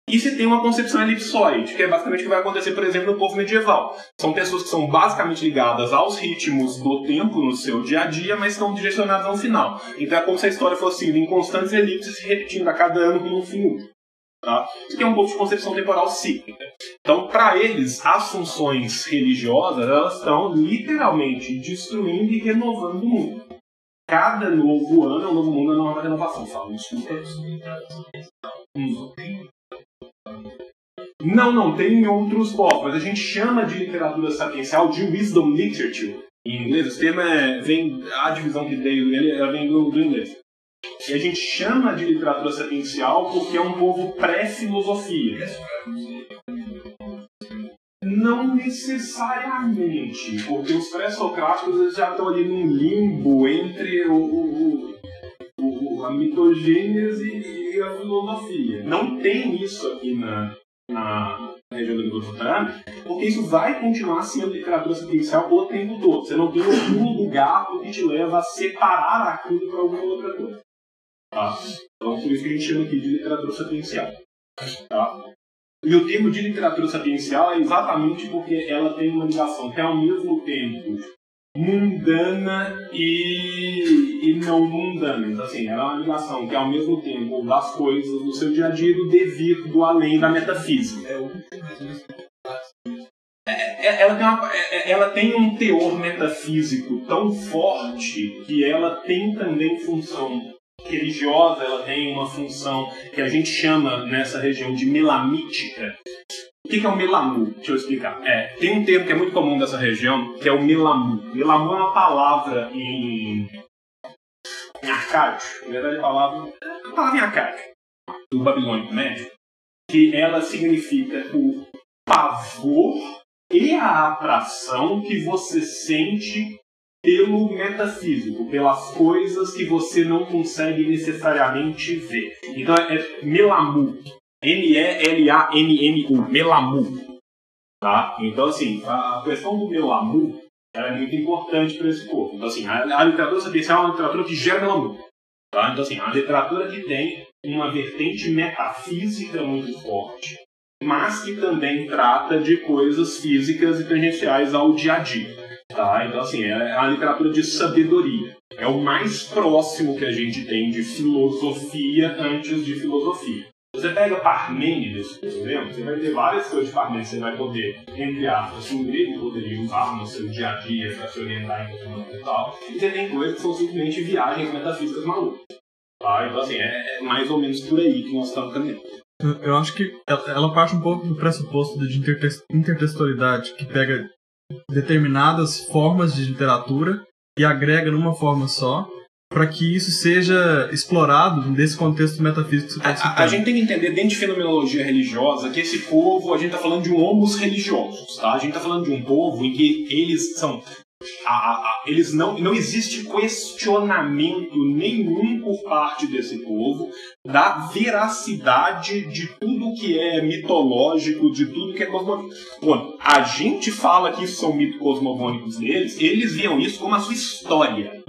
E você tem uma concepção elipsoide, que é basicamente o que vai acontecer, por exemplo, no povo medieval. São pessoas que são basicamente ligadas aos ritmos do tempo no seu dia a dia, mas estão direcionadas ao final. Então é como se a história fosse indo em constantes elipses se repetindo a cada ano com um fim último. Tá? Isso aqui é um pouco de concepção temporal cíclica. Então, para eles, as funções religiosas elas estão literalmente destruindo e renovando o mundo. Cada novo ano é um novo mundo, é uma nova renovação. Fala. Não, não, tem outros povos, mas a gente chama de literatura sapiencial de wisdom literature. Em inglês, o termo é, vem, a divisão que veio dele vem do, do inglês. E a gente chama de literatura sapiencial porque é um povo pré-filosofia. Não necessariamente, porque os pré-socráticos já estão ali num limbo entre o, o, o, a mitogênese e a filosofia. Não tem isso aqui na, na região do Mesopotamia, porque isso vai continuar sendo literatura sapiencial o tempo todo. Você não tem algum lugar que te leva a separar aquilo para alguma outra coisa. Tá? Então, por isso que a gente chama aqui de literatura sapiencial. Tá? E o termo de literatura sapiencial é exatamente porque ela tem uma ligação que é ao mesmo tempo mundana e, e não mundana. Então, assim, ela é uma ligação que é ao mesmo tempo das coisas do seu dia a dia e do devir do além da metafísica. É, é, ela, tem uma, é, ela tem um teor metafísico tão forte que ela tem também função religiosa, ela tem uma função que a gente chama nessa região de melamítica. O que é o melamu? Deixa eu explicar. É, tem um termo que é muito comum dessa região, que é o melamu. Melamu é uma palavra em, em arcádio, na verdade a palavra, uma palavra em arcádio, do babilônico médio, que ela significa o pavor e a atração que você sente pelo metafísico, pelas coisas que você não consegue necessariamente ver. Então é, melamu. M-E-L-A-M-M-U. Melamu. Tá? Então, assim, a questão do meu amor é muito importante para esse povo. Então, assim, a, a literatura sapiencial é uma literatura que gera meu amor. Tá? Então, assim, a literatura que tem uma vertente metafísica muito forte, mas que também trata de coisas físicas e tangenciais ao dia a dia. Tá? Então, assim, é a literatura de sabedoria. É o mais próximo que a gente tem de filosofia antes de filosofia. Você pega Parmênides, por exemplo, você vai ter várias coisas de Parmênides, você vai poder, entre aspas, um grego poderia usar no seu dia a dia para se orientar em questão e tal. E você tem coisas que são simplesmente viagens metafísicas malucas. Tá? Então, assim, é, é mais ou menos por aí que nós estamos caminhando. Eu acho que ela parte um pouco do pressuposto de intertextualidade, que pega determinadas formas de literatura e agrega numa forma só, para que isso seja explorado nesse contexto metafísico que você está citando. A, a, gente tem que entender, dentro de fenomenologia religiosa, que esse povo, a gente está falando de um homos religiosos, tá? A gente está falando de um povo em que eles são a, a, eles não, não existe questionamento nenhum por parte desse povo da veracidade de tudo que é mitológico, de tudo que é cosmogônico. Bom, a gente fala que isso são mitos cosmogônicos deles, eles viam isso como a sua história.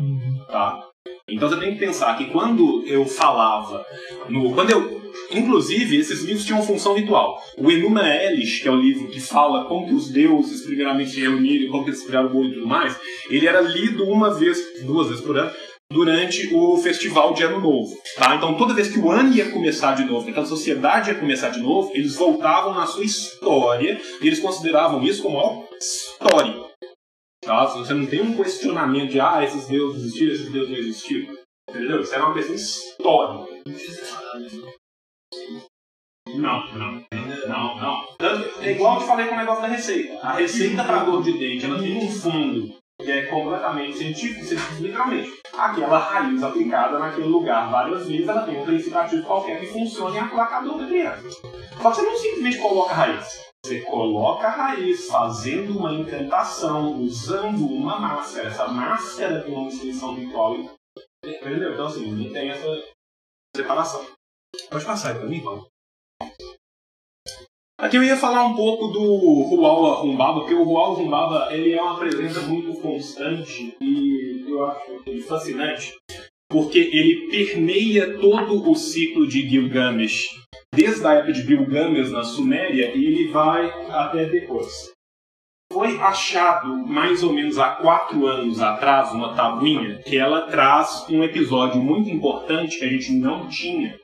Tá? Então você tem que pensar que quando eu falava, no, quando eu Inclusive, esses livros tinham função ritual. O Enuma Elish, que é o livro que fala como que os deuses primeiramente se reuniram, como que eles criaram o mundo e tudo mais, ele era lido uma vez, duas vezes por ano, durante o festival de Ano Novo. Tá? Então, toda vez que o ano ia começar de novo, que aquela sociedade ia começar de novo, eles voltavam na sua história e eles consideravam isso como ó, história. Você não tem um questionamento de, ah, esses deuses existiram, esses deuses não existiram. Entendeu? Isso era uma questão histórica. Não, não. Não, não. É igual eu te falei com o negócio da receita. A receita para dor de dente, ela tem um fundo que é completamente científico, literalmente. Aquela raiz aplicada naquele lugar várias vezes, ela tem um princípio ativo qualquer que funcione em aplacador da criança. Só que você não simplesmente coloca a raiz. Você coloca a raiz fazendo uma encantação, usando uma máscara. Essa máscara tem uma inscrição ritual. Entendeu? Então, assim, não tem essa separação. Pode passar aí pra mim, Paulo. Aqui eu ia falar um pouco do Rual Arrumbaba, porque o Rual Arrumbaba ele é uma presença muito constante e eu acho ele fascinante, porque ele permeia todo o ciclo de Gilgamesh, desde a época de Gilgamesh na Suméria e ele vai até depois. Foi achado mais ou menos há quatro anos atrás uma tabuinha que ela traz um episódio muito importante que a gente não tinha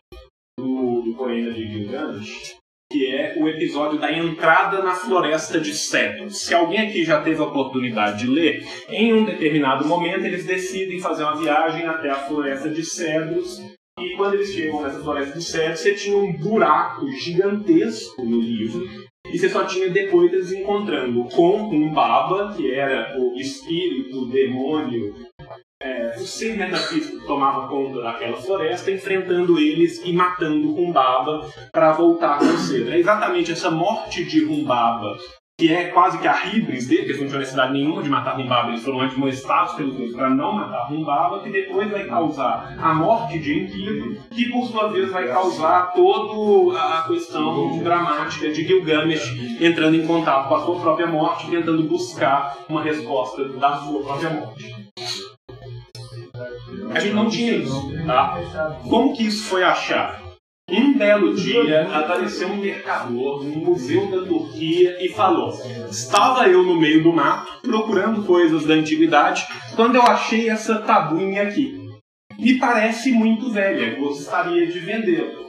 do, do de Gilgamesh, que é o episódio da entrada na floresta de cedros. Se alguém aqui já teve a oportunidade de ler, em um determinado momento eles decidem fazer uma viagem até a floresta de cedros. E quando eles chegam nessa floresta de cedros, você tinha um buraco gigantesco no livro. E você só tinha depois eles encontrando com um Baba, que era o espírito, o demônio é, o ser metafísico tomava conta daquela floresta, enfrentando eles e matando Rumbaba para voltar com o Cedro. É exatamente essa morte de Rumbaba, que é quase que a híbris dele, que eles não tinham necessidade nenhuma de matar Rumbaba, eles foram admoestados pelos deuses para não matar Rumbaba, que depois vai causar a morte de Enkidu, que por sua vez vai causar toda a questão dramática de Gilgamesh entrando em contato com a sua própria morte, tentando buscar uma resposta da sua própria morte. A gente não tinha isso, tá? Como que isso foi achado? Um belo dia apareceu um mercador no Museu da Turquia e falou: Estava eu no meio do mato procurando coisas da antiguidade quando eu achei essa tabuinha aqui. Me parece muito velha, gostaria de vendê-la.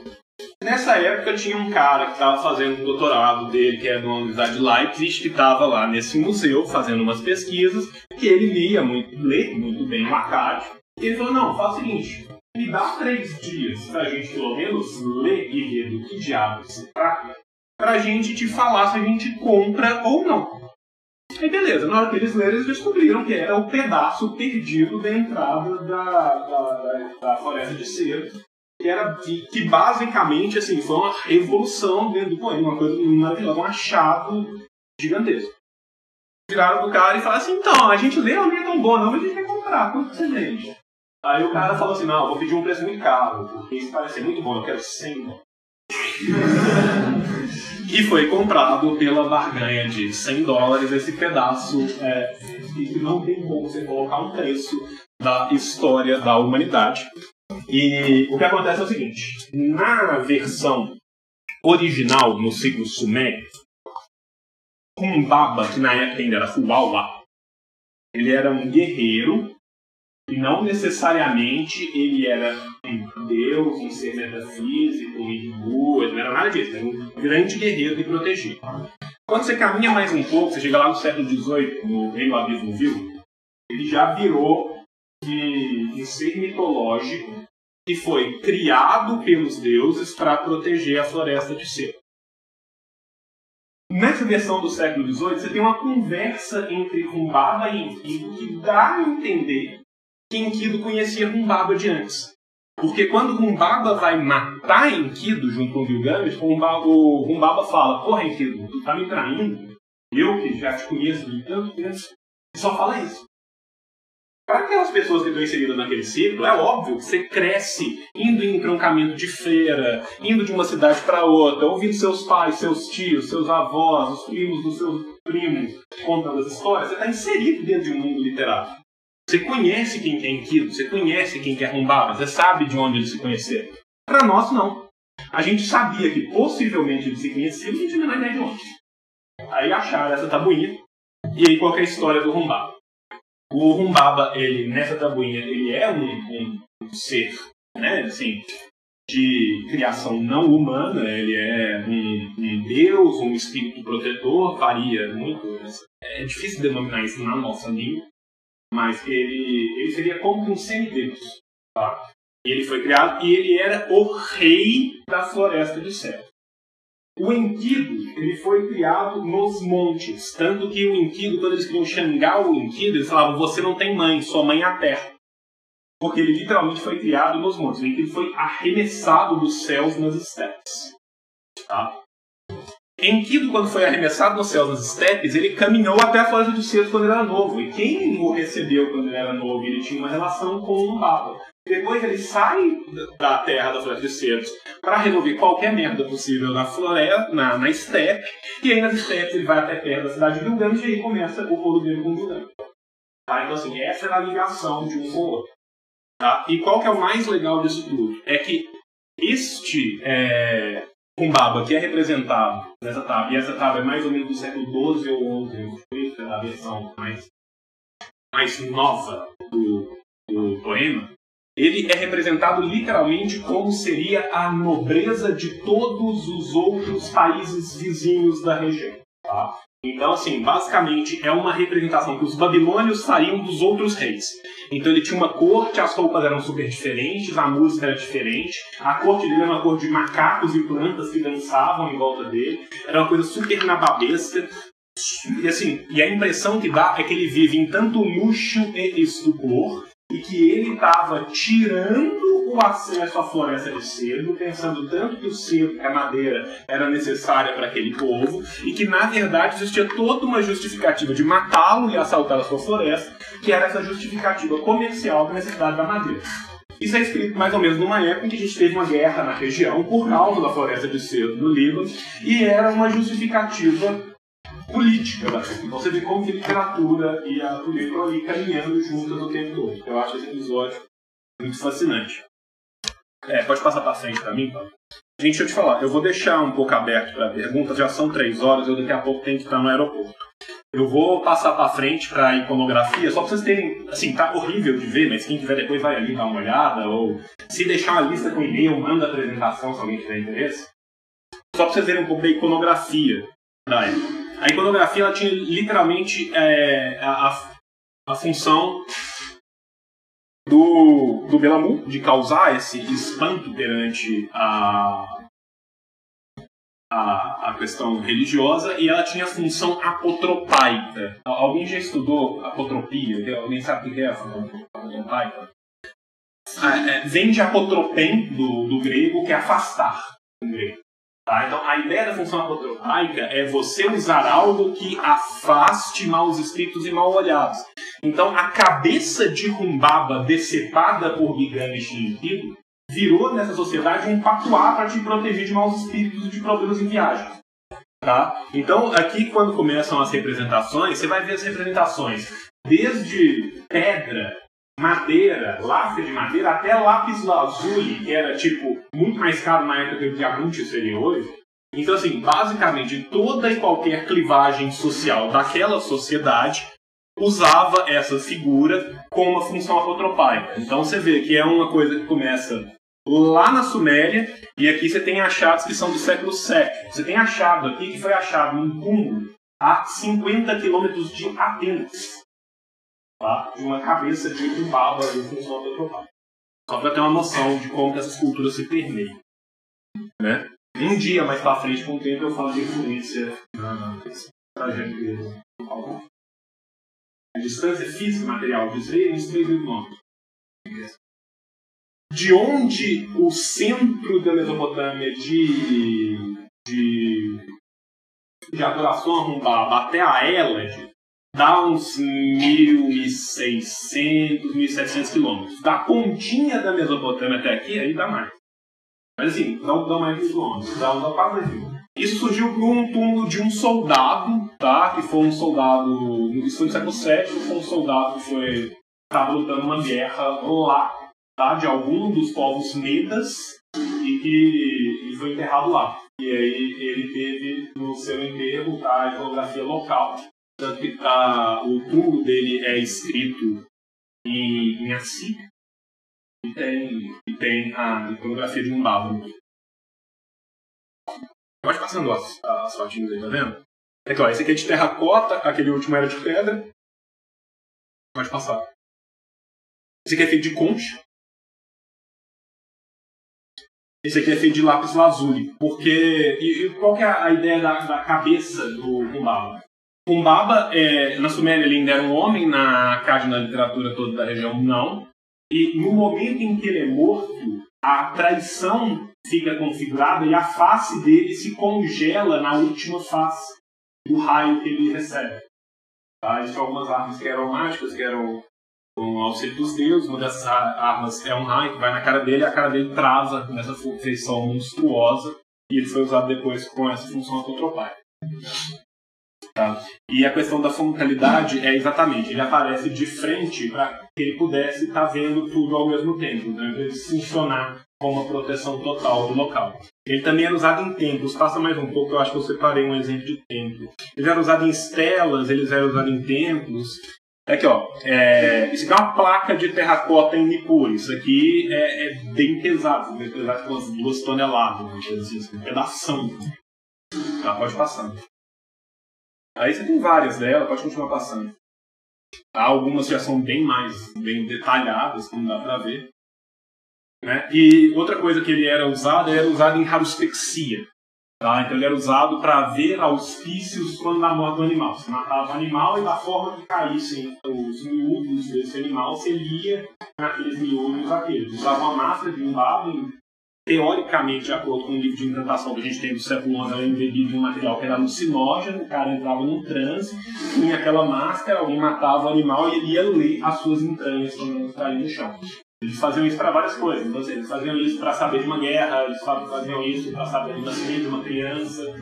Nessa época tinha um cara que estava fazendo o doutorado dele, que é da Universidade de Leipzig, que estava lá nesse museu fazendo umas pesquisas, que ele lia muito, lê muito bem o Acádio, e ele falou, não, faz o seguinte, me dá três dias pra gente pelo menos ler e ver do que diabo se trata, pra gente te falar se a gente compra ou não. Aí beleza, na hora que eles leram, eles descobriram que era o pedaço perdido da entrada da, da, da, da floresta de cera, que era que, que, basicamente assim, foi uma revolução dentro do poema, uma coisa maravilhosa, um achado gigantesco. Viraram pro cara e falaram assim, então, a gente lê, não é tão bom não, mas a gente vai comprar, quanto você vende? Aí o cara falou assim, não, vou pedir um preço muito caro, porque isso parece muito bom, eu quero 100 [LAUGHS] E foi comprado pela barganha de 100 dólares esse pedaço é, que não tem como você colocar um preço da história da humanidade. E o que acontece é o seguinte: na versão original, no ciclo sumério, Humbaba, que na época ainda era Huawa, ele era um guerreiro e não necessariamente ele era um deus, um ser metafísico, hindu, ele não era nada disso, era um grande guerreiro que protegia. Quando você caminha mais um pouco, você chega lá no século XVIII, no Reino Abismo Vil, ele já virou de um ser mitológico que foi criado pelos deuses para proteger a floresta de seco. Nessa versão do século XVIII, você tem uma conversa entre Rumbaba e Enkidu que dá a entender que Enkidu conhecia Rumbaba de antes. Porque quando Rumbaba vai matar Enkidu junto com Gilgamesh, o Rumbaba fala, porra Enkidu, tu tá me traindo? Eu que já te conheço de tanto tempo, só fala isso. Para aquelas pessoas que estão inseridas naquele ciclo, é óbvio que você cresce indo em entroncamento de feira, indo de uma cidade para outra, ouvindo seus pais, seus tios, seus avós, os primos dos seus primos contando as histórias. Você está inserido dentro de um mundo literário. Você conhece quem é Enkidu, você conhece quem é Rumbaba, você sabe de onde eles se conheceram. Para nós, não. A gente sabia que possivelmente eles se conheciam e a não tinha ideia de onde. Aí acharam essa tabuinha, e aí qual é a história do Rumbaba? O Rumbaba, ele, nessa tabuinha, ele é um, um, um ser, né, assim, de criação não humana, ele é um, um, deus, um espírito protetor, varia muito, é difícil denominar isso na nossa língua, mas ele, ele seria como um semideus, tá? Ele foi criado e ele era o rei da floresta de céu. O Enkidu ele foi criado nos montes, tanto que o Enkidu, quando eles queriam xangar o Enkidu, eles falavam: você não tem mãe, sua mãe é a terra. Porque ele literalmente foi criado nos montes. O Enkidu foi arremessado dos céus nas estepes. Tá? Enkidu, quando foi arremessado nos céus nas estepes, ele caminhou até a floresta de cedo quando ele era novo. E quem o recebeu quando ele era novo, ele tinha uma relação com um Baba. Depois ele sai da terra da floresta de cedros para resolver qualquer merda possível na floresta, na, na estepe. E aí nas estepes ele vai até perto da cidade de Gilgamesh e aí começa o rolo dele com Gilgamesh. Tá? Então assim, essa é a ligação de um com o outro. Tá? E qual que é o mais legal disso tudo? É que este é, Kumbaba, que é representado nessa tábua, e essa tábua é mais ou menos do século XII ou XI, a versão mais, mais nova do, do poema, ele é representado literalmente como seria a nobreza de todos os outros países vizinhos da região. Tá? Então, assim, basicamente é uma representação que os babilônios fariam dos outros reis. Então ele tinha uma corte, as roupas eram super diferentes, a música era diferente, a corte dele era uma corte de macacos e plantas que dançavam em volta dele, era uma coisa super nababesca. E assim, e a impressão que dá é que ele vive em tanto luxo e estupor, e que ele estava tirando o acesso à floresta de cedo, pensando tanto que o cedo, que a madeira, era necessária para aquele povo, e que na verdade existia toda uma justificativa de matá-lo e assaltar a sua floresta, que era essa justificativa comercial da necessidade da madeira. Isso é escrito mais ou menos numa época em que a gente teve uma guerra na região por causa da floresta de cedo do Líbano, e era uma justificativa política da Então você vê como que a literatura e a política estão ali caminhando juntas o tempo todo. Eu acho esse episódio muito fascinante. É, pode passar para frente para mim, Paulo? Gente, deixa eu te falar, eu vou deixar um pouco aberto para perguntas, já são três horas, eu daqui a pouco tenho que estar no aeroporto. Eu vou passar para frente para iconografia, só para vocês terem, assim, tá horrível de ver, mas quem quiser depois vai ali dar uma olhada, ou se deixar uma lista com e-mail, manda a apresentação se alguém tiver interesse. Só para vocês verem um pouco da iconografia da época. A iconografia ela tinha literalmente é, a, a função do, do Belamu de causar esse espanto perante a, a, a questão religiosa e ela tinha a função apotropaica. Alguém já estudou apotropia? Alguém sabe o que é a função apotropaica? Ah, é, vem de apotropen, do, do grego, que é afastar, grego. Tá? Então, a ideia da função apotropaica é você usar algo que afaste maus espíritos e mal olhados. Então, a cabeça de Rumbaba decepada por Gilgamesh e virou nessa sociedade um patuá para te proteger de maus espíritos e de problemas em viagem. Tá? Então, aqui quando começam as representações, você vai ver as representações desde pedra, madeira, lasca de madeira, até lápis lazuli, que era tipo muito mais caro na época que o diamante seria hoje. Então, assim, basicamente toda e qualquer clivagem social daquela sociedade usava essa figura com uma função apotropaica. Então você vê que é uma coisa que começa lá na Suméria, e aqui você tem achados que são do século VII. Você tem achado aqui que foi achado um túmulo a 50 quilômetros de Atenas, tá? de uma cabeça de um baba em função apotropaica. Só para ter uma noção de como essas culturas se permeiam. Né? Um dia mais para frente, com o tempo, eu falo de influência na trajetória a distância física material dos reinos, 3 mil quilômetros. De onde o centro da Mesopotâmia de, de, de adoração até a Hélade dá uns 1.600, 1.700 quilômetros. Da pontinha da Mesopotâmia até aqui, aí dá mais. Mas assim, não dá mais de quilômetros, dá, dá quase mais. Isso surgiu por um túmulo de um soldado, tá? Que foi um soldado. Isso foi no século VII, foi um soldado que foi. estava lutando uma guerra lá, tá? De algum dos povos medas e que ele foi enterrado lá. E aí ele teve no seu enterro tá, a iconografia local. Que tá, o túmulo dele é escrito em, em assírio e tem, e tem a iconografia de um bárbaro. Pode passando as, as fotinhas aí, tá vendo? Aqui, ó, esse aqui é de terracota, aquele último era de pedra. Pode passar. Esse aqui é feito de concha. Esse aqui é feito de lápis lazuli. Porque. E, e qual que é a ideia da, da cabeça do Kumbaba? Kumbaba, é, na Suméria, ele ainda era um homem, na Cádia, na literatura toda da região, não. E no momento em que ele é morto, a traição fica configurada e a face dele se congela na última face do raio que ele recebe. Tá? Existem algumas armas que eram mágicas, que eram com auxílio dos deuses. Uma dessas armas é um raio que vai na cara dele e a cara dele trava nessa feição monstruosa. E ele foi usado depois com essa função apotropaica. Tá? E a questão da frontalidade é exatamente, ele aparece de frente para que ele pudesse estar tá vendo tudo ao mesmo tempo, né? ele funcionar com uma proteção total do local. Ele também era usado em templos, passa mais um pouco, eu acho que eu separei um exemplo de templo. Ele era usado em estelas, eles eram usados em templos. Aqui, ó, é, isso aqui é uma placa de terracota em Nippur. Isso aqui é, é bem pesado, bem pesado com umas duas toneladas, assim, um pedação. Tá, pode passar. Aí você tem várias dela, pode continuar passando. Algumas já são bem mais bem detalhadas, como dá para ver. Né? E outra coisa que ele era usado, era usado em haruspexia. Tá? Então ele era usado para ver auspícios quando da morte do animal. Você matava o animal e da forma que caíssem os miúdos desse animal, você lia naqueles miúdos aqueles. Usava uma máscara de um lado, teoricamente, de acordo com o livro de implantação que a gente tem do século XI, ela embebida em um material que era alucinógeno, o cara entrava num transe, punha aquela máscara, alguém matava o animal e ele ia ler as suas entranhas quando caíam no chão. Eles faziam isso para várias coisas. Então, assim, eles faziam isso para saber de uma guerra, eles faziam isso para saber do nascimento de uma criança.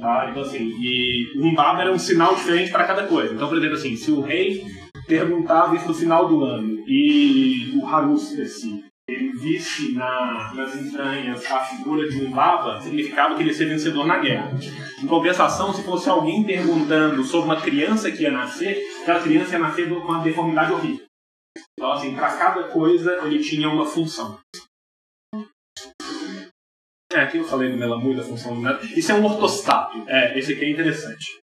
Tá? Então, assim, e um baba era um sinal diferente para cada coisa. Então, por exemplo, assim, se o rei perguntava isso no final do ano e o Haruspeci ele visse na, nas entranhas a figura de um baba, significava que ele ia ser vencedor na guerra. Em compensação, se fosse alguém perguntando sobre uma criança que ia nascer, aquela criança ia nascer com uma deformidade horrível. Então, assim, para cada coisa ele tinha uma função. É, aqui eu falei do Melamui, da função do Isso é um ortostato. É, esse aqui é interessante.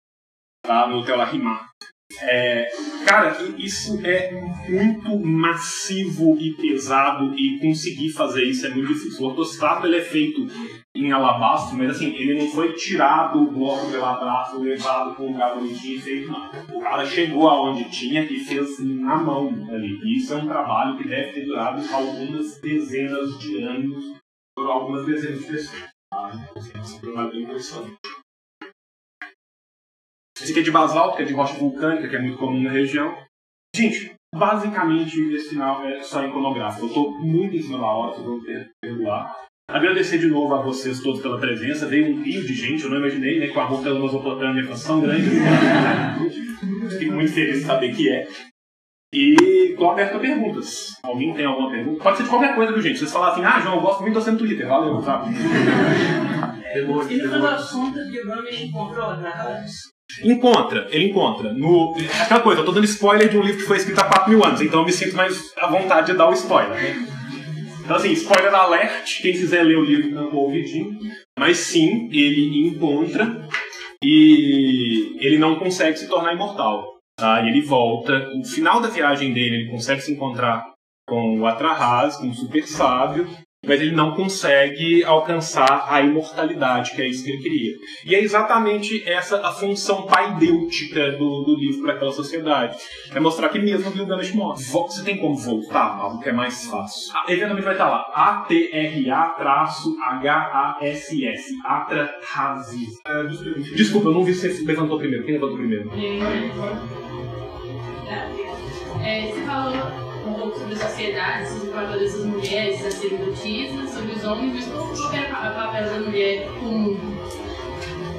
Tá? No Teolarrimar. É, cara, isso é muito massivo e pesado e conseguir fazer isso é muito difícil. O ortostato ele é feito em alabastro, mas assim, ele não foi tirado o bloco pelo abraço, levado com um bonitinho e feito, não. O cara chegou aonde tinha e fez na mão ali. E isso é um trabalho que deve ter durado algumas dezenas de anos por algumas dezenas de pessoas. Assim, é um trabalho impressionante. Esse aqui é de basalto, que é de rocha vulcânica, que é muito comum na região. Gente, basicamente esse final é só iconográfico. Eu estou muito em cima da hora, vocês vão perdoar. Agradecer de novo a vocês todos pela presença. Veio um rio de gente, eu não imaginei, né? Com a roupa da Mesopotâmia tão grande. [LAUGHS] Fico muito feliz de saber que é. E estou aberto a perguntas. Alguém tem alguma pergunta? Pode ser de qualquer coisa, viu, gente? Vocês falam assim, ah, João, eu gosto muito você no Twitter. Valeu, sabe? [LAUGHS] E no final das contas, Gilgamesh encontrou dragões. Encontra, ele encontra. No, aquela coisa, eu tô dando spoiler de um livro que foi escrito há 4 mil anos, então eu me sinto mais à vontade de dar o spoiler. Né? Então, assim, spoiler alert, quem quiser ler o livro não vou ouvidinho. Mas sim, ele encontra e ele não consegue se tornar imortal. Tá? E ele volta. No final da viagem dele, ele consegue se encontrar com o Atrahas, com o super sábio, mas ele não consegue alcançar a imortalidade, que é isso que ele queria. E é exatamente essa a função paidêutica do, do livro para aquela sociedade. É mostrar que mesmo Gilgamesh morre. Vo- Você tem como voltar, algo que é mais fácil. Ah, Eventualmente vai estar lá. A-T-R-A-H-A-S-S. Atrahazis. Desculpa, eu não vi se você levantou primeiro. Quem levantou primeiro? É, você falou um pouco sobre a sociedade, sobre o papel dessas mulheres, sacerdotisas, sobre os homens, mas qual qual era o papel da mulher comum?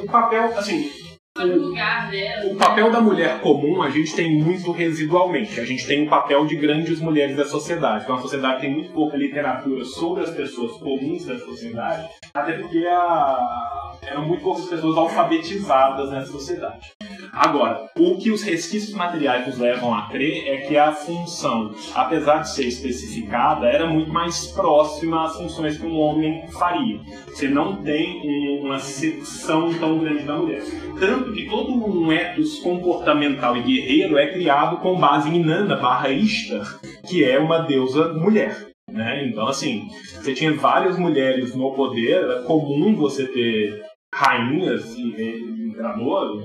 O papel, assim, Qual o? O papel da mulher comum a gente tem muito residualmente. A gente tem o papel de grandes mulheres da sociedade. Então a sociedade tem muito pouca literatura sobre as pessoas comuns da sociedade, até porque a... eram muito poucas pessoas alfabetizadas nessa sociedade. Agora, o que os resquícios materiais nos levam a crer é que a função, apesar de ser especificada, era muito mais próxima às funções que um homem faria. Você não tem um- uma secção tão grande da mulher. Tanto que todo um ethos comportamental e guerreiro é criado com base em Inanna barra Ishtar, que é uma deusa mulher. Né? Então, assim, você tinha várias mulheres no poder, era comum você ter rainhas e e imperadores,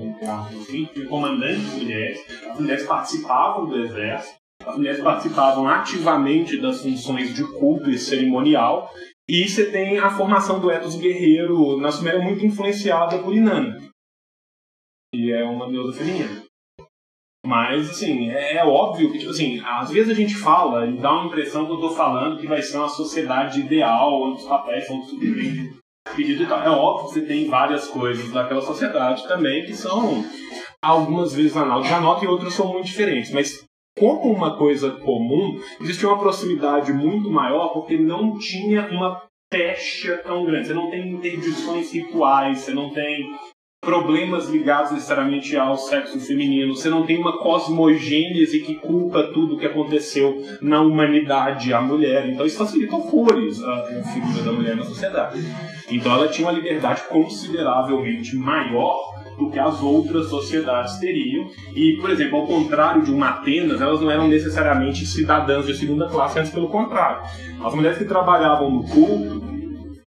enfim, tinha comandantes mulheres, as mulheres participavam do exército, as mulheres participavam ativamente das funções de culto e cerimonial, e você tem a formação do ethos guerreiro na Suméria muito influenciada por Inanna, que é uma deusa feminina. Mas, assim, é, é óbvio que, tipo assim, às vezes a gente fala e dá uma impressão que eu tô falando que vai ser uma sociedade ideal, onde os papéis são super pedido e tal. É óbvio que você tem várias coisas daquela sociedade também que são algumas vezes análogas nota e outras são muito diferentes. Mas como uma coisa comum, existia uma proximidade muito maior porque não tinha uma pecha tão grande. Você não tem interdições rituais, você não tem problemas ligados necessariamente ao sexo feminino, você não tem uma cosmogênese que culpa tudo que aconteceu na humanidade à mulher. Então isso facilita horrores a, figura da mulher na sociedade. Então ela tinha uma liberdade consideravelmente maior do que as outras sociedades teriam. E, por exemplo, ao contrário de uma Atenas, elas não eram necessariamente cidadãs de segunda classe, antes pelo contrário. As mulheres que trabalhavam no culto,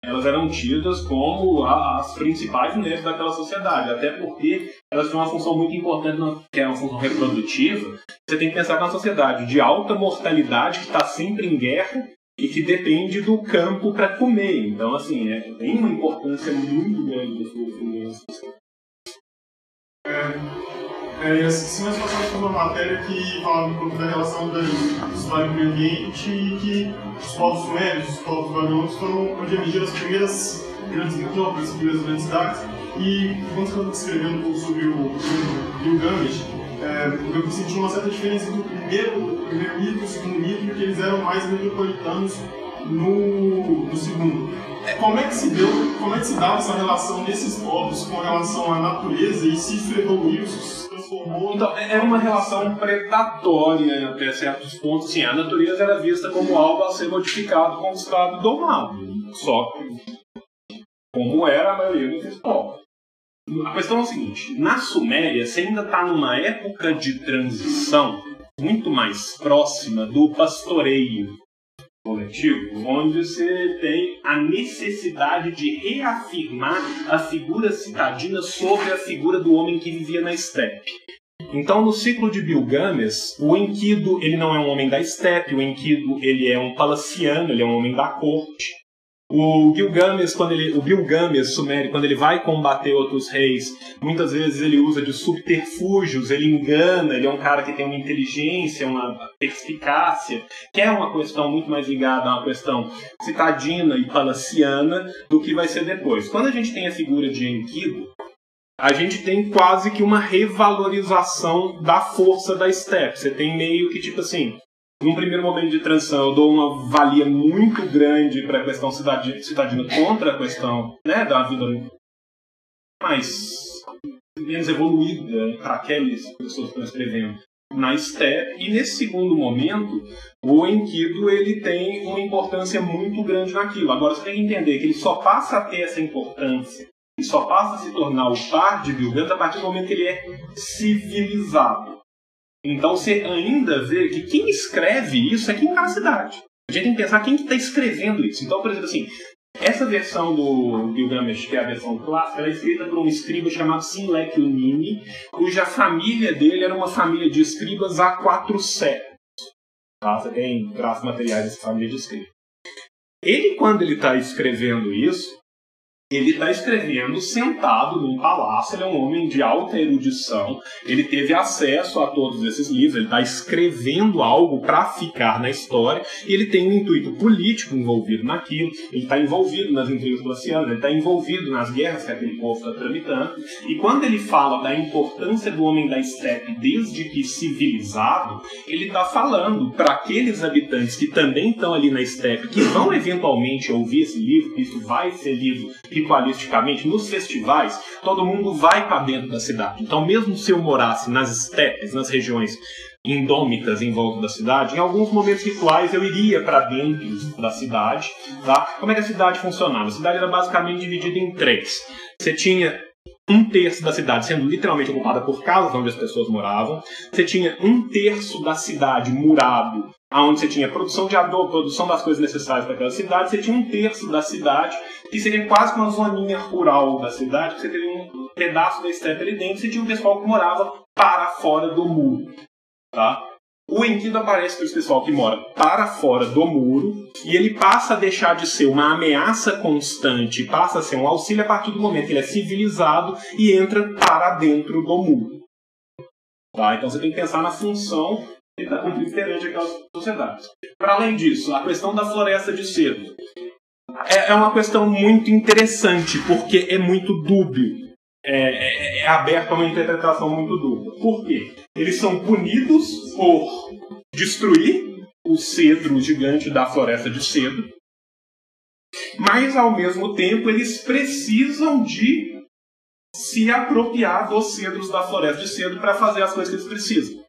elas eram tidas como as principais mulheres daquela sociedade, até porque elas tinham uma função muito importante, que é uma função reprodutiva. Você tem que pensar que é uma sociedade de alta mortalidade que está sempre em guerra e que depende do campo para comer. Então, assim, é, tem uma importância muito grande das coisas femininas. É, se nós passamos por uma matéria que falava um pouco da relação da história do meio ambiente e que os povos sumérios, os povos babilônicos foram onde emergiram as primeiras grandes metrópoles, as primeiras grandes cidades. E quando você estava descrevendo sobre o, o Gilgamesh, é, eu senti uma certa diferença entre o primeiro, primeiro mito e o segundo mito, porque eles eram mais metropolitanos no, no segundo. É, Como é que se deu, como é que se dava essa relação desses povos com relação à natureza e se isso evoluiu, se transformou? Então, é é uma relação predatória até certos pontos. Assim, a natureza era vista como algo a ser modificado, conquistado e domado. Só que, como era a maioria dos povos. A questão é o seguinte: na Suméria, você ainda está numa época de transição muito mais próxima do pastoreio coletivo, onde você tem a necessidade de reafirmar a figura citadina sobre a figura do homem que vivia na estepe. Então, no ciclo de Bilgames, o Enkidu ele não é um homem da estepe, o Enkidu ele é um palaciano, ele é um homem da corte. O Gilgamesh, quando ele, o Gilgamesh sumeri, quando ele vai combater outros reis, muitas vezes ele usa de subterfúgios, ele engana, ele é um cara que tem uma inteligência, uma perspicácia, que é uma questão muito mais ligada a uma questão citadina e palaciana do que vai ser depois. Quando a gente tem a figura de Enkidu, a gente tem quase que uma revalorização da força da steppe. Você tem meio que tipo assim, num primeiro momento de transição, eu dou uma valia muito grande para a questão cidadina contra a questão né, da vida mais menos evoluída para aquelas pessoas que estão escrevendo na steppe. E nesse segundo momento, o Enkidu ele tem uma importância muito grande naquilo. Agora você tem que entender que ele só passa a ter essa importância e só passa a se tornar o par de Gilgamesh a partir do momento que ele é civilizado. Então você ainda vê que quem escreve isso é quem está na cidade. A gente tem que pensar quem está tá escrevendo isso. Então, por exemplo, assim, essa versão do Gilgamesh, que é a versão clássica, é escrita por um escriba chamado Sinlek Unini, cuja família dele era uma família de escribas há quatro séculos. Tá? Você tem traços materiais dessa família de escribas. Ele, quando ele está escrevendo isso, ele está escrevendo sentado num palácio, ele é um homem de alta erudição, ele teve acesso a todos esses livros, ele está escrevendo algo para ficar na história, e ele tem um intuito político envolvido naquilo, ele está envolvido nas intrigas glacianas, ele está envolvido nas guerras que aquele povo está tramitando, e quando ele fala da importância do homem da estepe desde que civilizado, ele está falando para aqueles habitantes que também estão ali na estepe, que vão eventualmente ouvir esse livro, que isso vai ser livro ritualisticamente, nos festivais, todo mundo vai para dentro da cidade. Então, mesmo se eu morasse nas estepes, nas regiões indômitas em volta da cidade, em alguns momentos rituais eu iria para dentro da cidade. Tá? Como é que a cidade funcionava? A cidade era basicamente dividida em três. Você tinha um terço da cidade sendo literalmente ocupada por casas onde as pessoas moravam. Você tinha um terço da cidade murado, onde você tinha produção de adobo, produção das coisas necessárias para aquela cidade. Você tinha um terço da cidade que seria quase uma zoninha rural da cidade, que você teria um pedaço da estepe ali dentro, você tinha um pessoal que morava para fora do muro. Tá? O Enkidu aparece para esse pessoal que mora para fora do muro e ele passa a deixar de ser uma ameaça constante, passa a ser um auxílio a partir do momento que ele é civilizado e entra para dentro do muro. Tá? Então você tem que pensar na função que está cumprindo perante aquelas sociedades. Para além disso, a questão da floresta de cedo é, é uma questão muito interessante, porque é muito dúbio. É, é, é aberto a uma interpretação muito dúbia. Por quê? Eles são punidos por destruir o cedro gigante da floresta de cedro, mas ao mesmo tempo eles precisam de se apropriar dos cedros da floresta de cedro para fazer as coisas que eles precisam.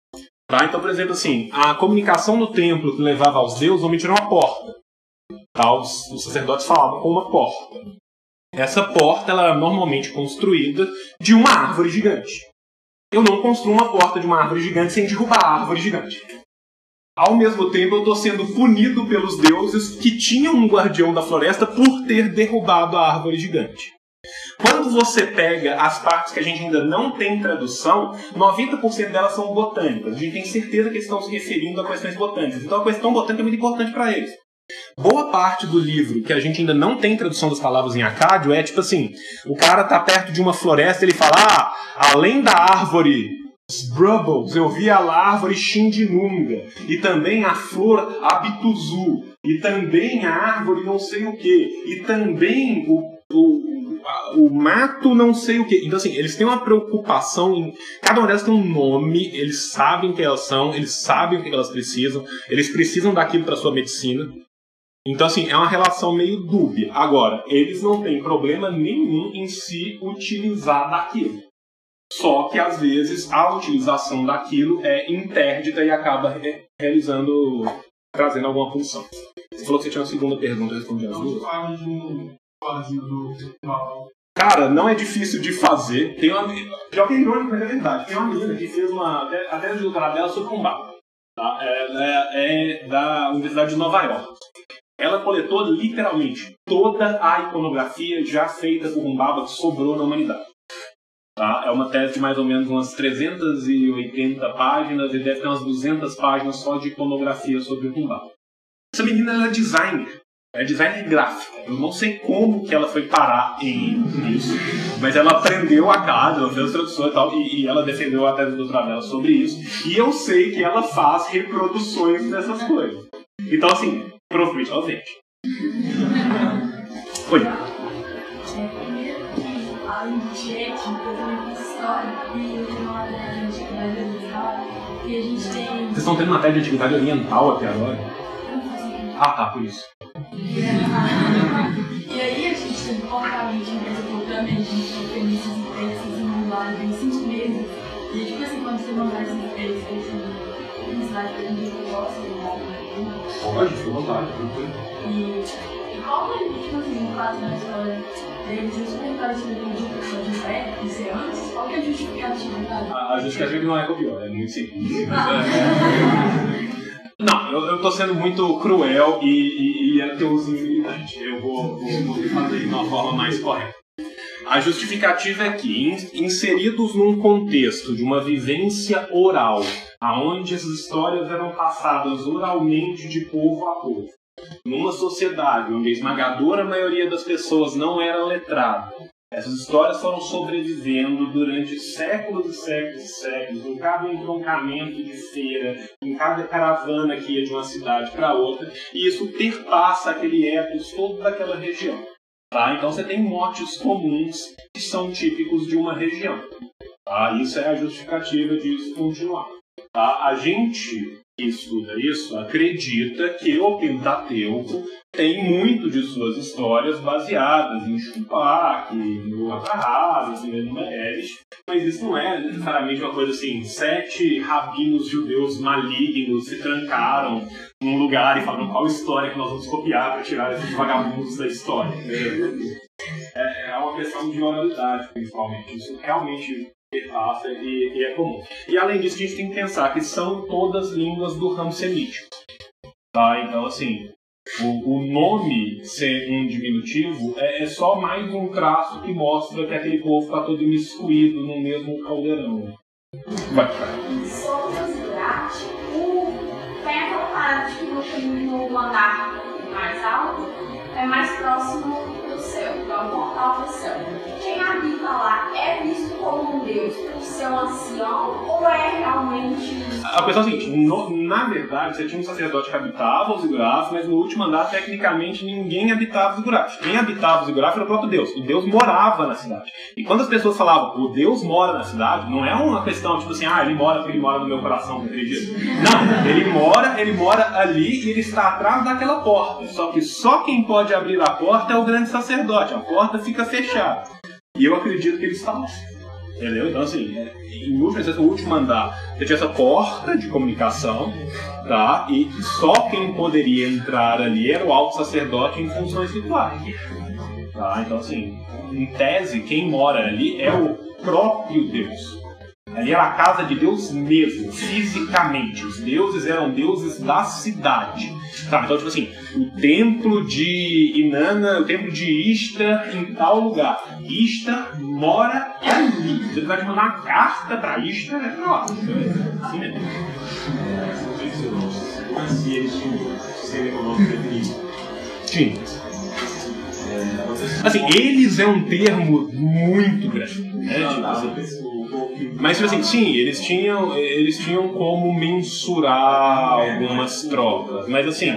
Tá? Então, por exemplo, assim, a comunicação no templo que levava aos deuses, vamos tirar uma porta. Tá? Os, os sacerdotes falavam com uma porta. Essa porta ela era normalmente construída de uma árvore gigante. Eu não construo uma porta de uma árvore gigante sem derrubar a árvore gigante. Ao mesmo tempo, eu estou sendo punido pelos deuses que tinham um guardião da floresta por ter derrubado a árvore gigante. Quando você pega as partes que a gente ainda não tem tradução, 90% delas são botânicas. A gente tem certeza que eles estão se referindo a questões botânicas. Então a questão botânica é muito importante para eles. Boa parte do livro que a gente ainda não tem tradução das palavras em acádio é tipo assim: o cara tá perto de uma floresta ele fala, ah, além da árvore Brubbles, eu vi a árvore Xindinunga, e também a flor Abituzu, e também a árvore não sei o que, e também o, o, o mato não sei o que. Então, assim, eles têm uma preocupação em. Cada uma delas tem um nome, eles sabem quem elas são, eles sabem o que elas precisam, eles precisam daquilo para sua medicina. Então, assim, é uma relação meio dúbia. Agora, eles não têm problema nenhum em se utilizar daquilo. Só que, às vezes, a utilização daquilo é interdita e acaba re realizando, trazendo alguma função. Você falou que você tinha uma segunda pergunta, eu respondi as duas. Cara, não é difícil de fazer. Tem uma. Já que é irônico, mas é verdade. Tem uma menina que fez uma. Até, até de doutorado dela sobre combate. Tá? Ela é, é da Universidade de Nova York. Ela coletou literalmente toda a iconografia já feita por Humbaba que sobrou na humanidade. Tá? É uma tese de mais ou menos umas 380 páginas e deve ter umas 200 páginas só de iconografia sobre Humbaba. Essa menina é designer. é designer gráfica. Eu não sei como que ela foi parar em isso, mas ela aprendeu a casa, ela fez tradução e tal, e, e ela defendeu a tese do doutorado dela sobre isso. E eu sei que ela faz reproduções dessas coisas. Então, assim, provavelmente. Oi. Primeiro que, além de ética, eu também faço história. E eu tenho uma matéria de antiguidade oriental. E a gente tem. Vocês estão tendo matéria de antiguidade oriental até agora? Não. Ah, tá, por isso. E aí a gente tem portamente em Mesopotâmia, a gente tem premissas e textos em cinco meses. E tipo assim, quando você mandar esses textos, assim, uma cidade que a gente gosta, né? À vontade. E, e como ele, tipo assim, no caso da história deles, eles perguntaram se ele podia pessoa de fé, e ser antes, qual que é a justificativa? A a justificativa não é copior, é muito simples. É- [LAUGHS] Não, eu, eu tô sendo muito cruel e, e, e ateuzinho militante. Eu vou, vou, vou fazer de uma forma mais correta. A justificativa é que, in- inseridos num contexto de uma vivência oral, aonde essas histórias eram passadas oralmente de povo a povo, numa sociedade onde a esmagadora maioria das pessoas não era letrada, essas histórias foram sobrevivendo durante séculos e séculos e séculos, em cada entroncamento de feira, em cada caravana que ia de uma cidade para outra, e isso perpassa aquele ethos todo daquela região. Tá? Então você tem motes comuns que são típicos de uma região. Tá? Isso é a justificativa disso continuar. Tá? A gente que estuda isso acredita que o Pentateuco tem muito de suas histórias baseadas em Chupac, no Atrahas, em Enumeres, mas isso não é necessariamente uma coisa assim, sete rabinos judeus malignos se trancaram num lugar e falaram qual história que nós vamos copiar para tirar esses vagabundos da história. É, é uma questão de oralidade, principalmente. Isso realmente perpassa e, e é comum. E além disso, a gente tem que pensar que são todas línguas do ramo semítico. Tá? Então, assim, o, o nome ser um diminutivo é, é só mais um traço que mostra que aquele povo está todo imiscuído no mesmo caldeirão. Vai, vai. O zigurate, o parada de que no, no andar mais alto é mais próximo céu, é o portal do céu. Quem habita lá é visto como um deus por ser um ancião ou é realmente A questão é a seguinte, no- na verdade, você tinha um sacerdote que habitava os Zigurates, mas no último andar, tecnicamente, ninguém habitava os Zigurates. Quem habitava os Zigurates era o próprio Deus. O Deus morava na cidade. E quando as pessoas falavam, o Deus mora na cidade, não é uma questão tipo assim, ah, ele mora porque ele mora no meu coração, eu acredito. Não, ele mora, ele mora ali e ele está atrás daquela porta. Só que só quem pode abrir a porta é o grande sacerdote. A porta fica fechada. E eu acredito que ele está lá. Entendeu? Então, assim, em o último andar, você tinha essa porta de comunicação, tá? E só quem poderia entrar ali era o alto sacerdote em funções rituais. Tá? Então, assim, em tese, quem mora ali é o próprio Deus. Ali era a casa de Deus mesmo, fisicamente. Os deuses eram deuses da cidade. Tá, então, tipo assim, o templo de Inanna, o templo de Ishtar em tal lugar. Ishtar mora ali. Você vai te mandar uma carta pra Ishtar, é pra lá. Assim mesmo. Se eles tinham econômico definido. Tinha. Assim, eles é um termo muito grande. Né? Tipo assim, Mas tipo assim, sim, eles tinham, eles tinham como mensurar algumas trocas, mas assim,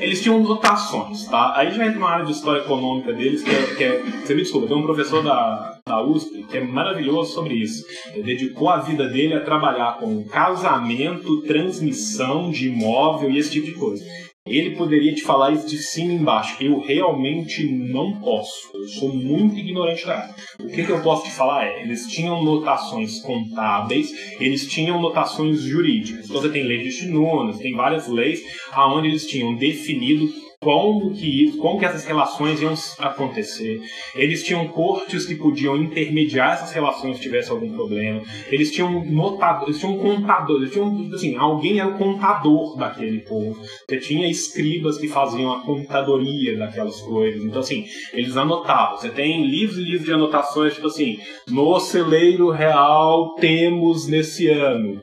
eles tinham notações, tá? Aí já entra uma área de história econômica deles que é, que é você me desculpa, tem um professor da, da USP que é maravilhoso sobre isso. Ele dedicou a vida dele a trabalhar com casamento, transmissão de imóvel e esse tipo de coisa. Ele poderia te falar isso de cima e embaixo. Eu realmente não posso. Eu sou muito ignorante da área. O que, que eu posso te falar é, eles tinham notações contábeis, eles tinham notações jurídicas. Então você tem leis de Shinunas, tem várias leis aonde eles tinham definido como que, isso- como que essas relações iam acontecer. Eles tinham cortes que podiam intermediar essas relações se tivesse algum problema. Eles tinham notador, eles tinham contador, eles tinham, assim, alguém era o contador daquele povo. Você tinha escribas que faziam a contadoria daquelas coisas. Então, assim, eles anotavam. Você tem livros e livros de anotações, tipo assim, no celeiro real temos nesse ano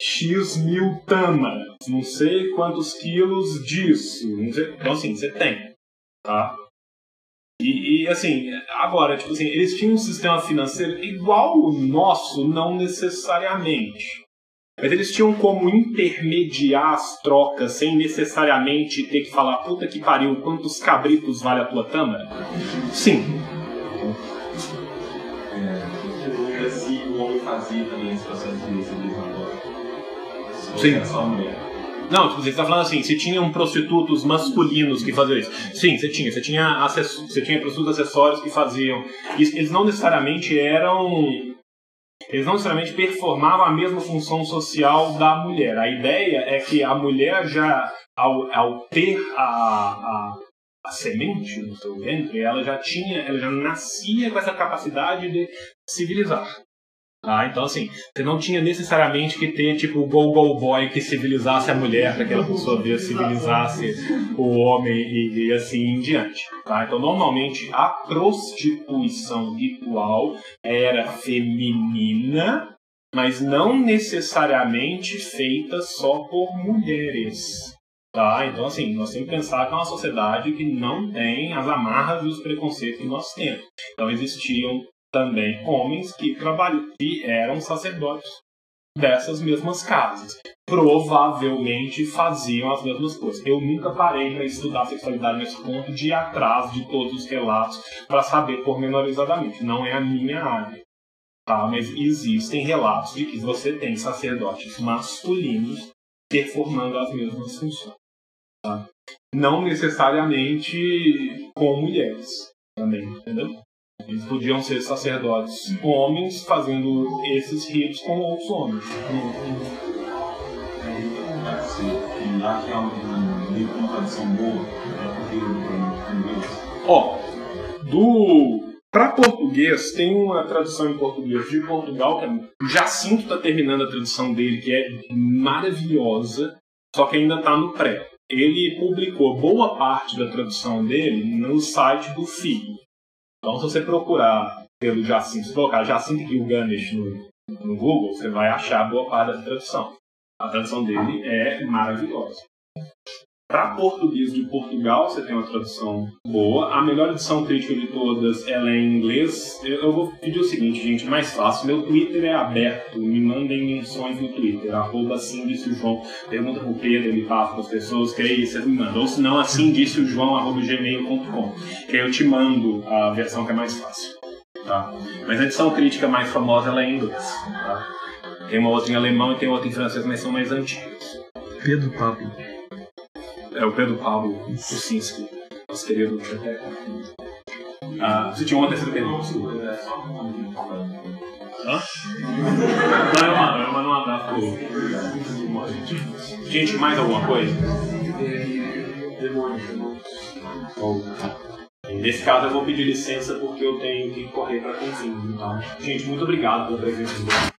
X mil tamas, não sei quantos quilos disso. sei- Então, assim, você tem. Tá? E, e, assim, agora, tipo assim, eles tinham um sistema financeiro igual o nosso, não necessariamente. Mas eles tinham como intermediar as trocas sem necessariamente ter que falar, puta que pariu, quantos cabritos vale a tua tâmara? Sim. É, o homem fazia também esse processo. Sim. Não, tipo, você está falando assim, se tinham prostitutos masculinos que faziam isso. Sim, você tinha. Você tinha, você tinha prostitutos acessórios que faziam. Eles não necessariamente eram. Eles não necessariamente performavam a mesma função social da mulher. A ideia é que a mulher já, ao, ao ter a, a, a semente no seu ventre, ela já tinha, ela já nascia com essa capacidade de civilizar. Tá? Então, assim, você não tinha necessariamente que ter, tipo, o go-go boy que civilizasse a mulher, para que ela, por sua vez, civilizasse o homem e, e assim em diante. Tá? Então, normalmente, a prostituição ritual era feminina, mas não necessariamente feita só por mulheres. Tá? Então, assim, nós temos que pensar que é uma sociedade que não tem as amarras e os preconceitos que nós temos. Então, existiam também homens que trabalham que eram sacerdotes dessas mesmas casas. Provavelmente faziam as mesmas coisas. Eu nunca parei para estudar sexualidade nesse ponto de ir atrás de todos os relatos para saber pormenorizadamente. Não é a minha área. Tá? Mas existem relatos de que você tem sacerdotes masculinos performando as mesmas funções. Tá? Não necessariamente com mulheres também, entendeu? Eles podiam ser sacerdotes homens fazendo esses ritos com outros homens. E lá que é uma, tradição boa, inglês. Ó, do para português tem uma tradução em português de Portugal que é, o Jacinto está terminando a tradução dele que é maravilhosa, só que ainda está no pré. Ele publicou boa parte da tradução dele no site do FIG. Então, se você procurar pelo Jacinto, se colocar Jacinto Gilgamesh no, no Google, você vai achar boa parte da tradução. A tradução dele é maravilhosa. Para português de Portugal, você tem uma tradução boa. A melhor edição crítica de todas ela é em inglês. Eu, vou pedir o seguinte, gente, mais fácil. Meu Twitter é aberto. Me mandem menções no Twitter. Arroba assim disse o João. Pergunta pro Pedro, ele passa para as pessoas, que aí vocês me mandam. Ou se não, assim disse o João, arroba gmail.com. Que aí eu te mando a versão que é mais fácil. Tá? Mas a edição crítica mais famosa ela é em inglês. Tá? Tem uma outra em alemão e tem outra em francês, mas são mais antigas. Pedro Pablo. É o Pedro Pablo Kuczynski, nosso querido Cheteco. Ah, você tinha uma terceira pergunta, desculpa. Hã? Não, eu mando, eu mando um abraço pro... Gente, mais alguma coisa? Nesse caso eu vou pedir licença porque eu tenho que correr para convívio, tá? Gente, muito obrigado pela presença de vocês.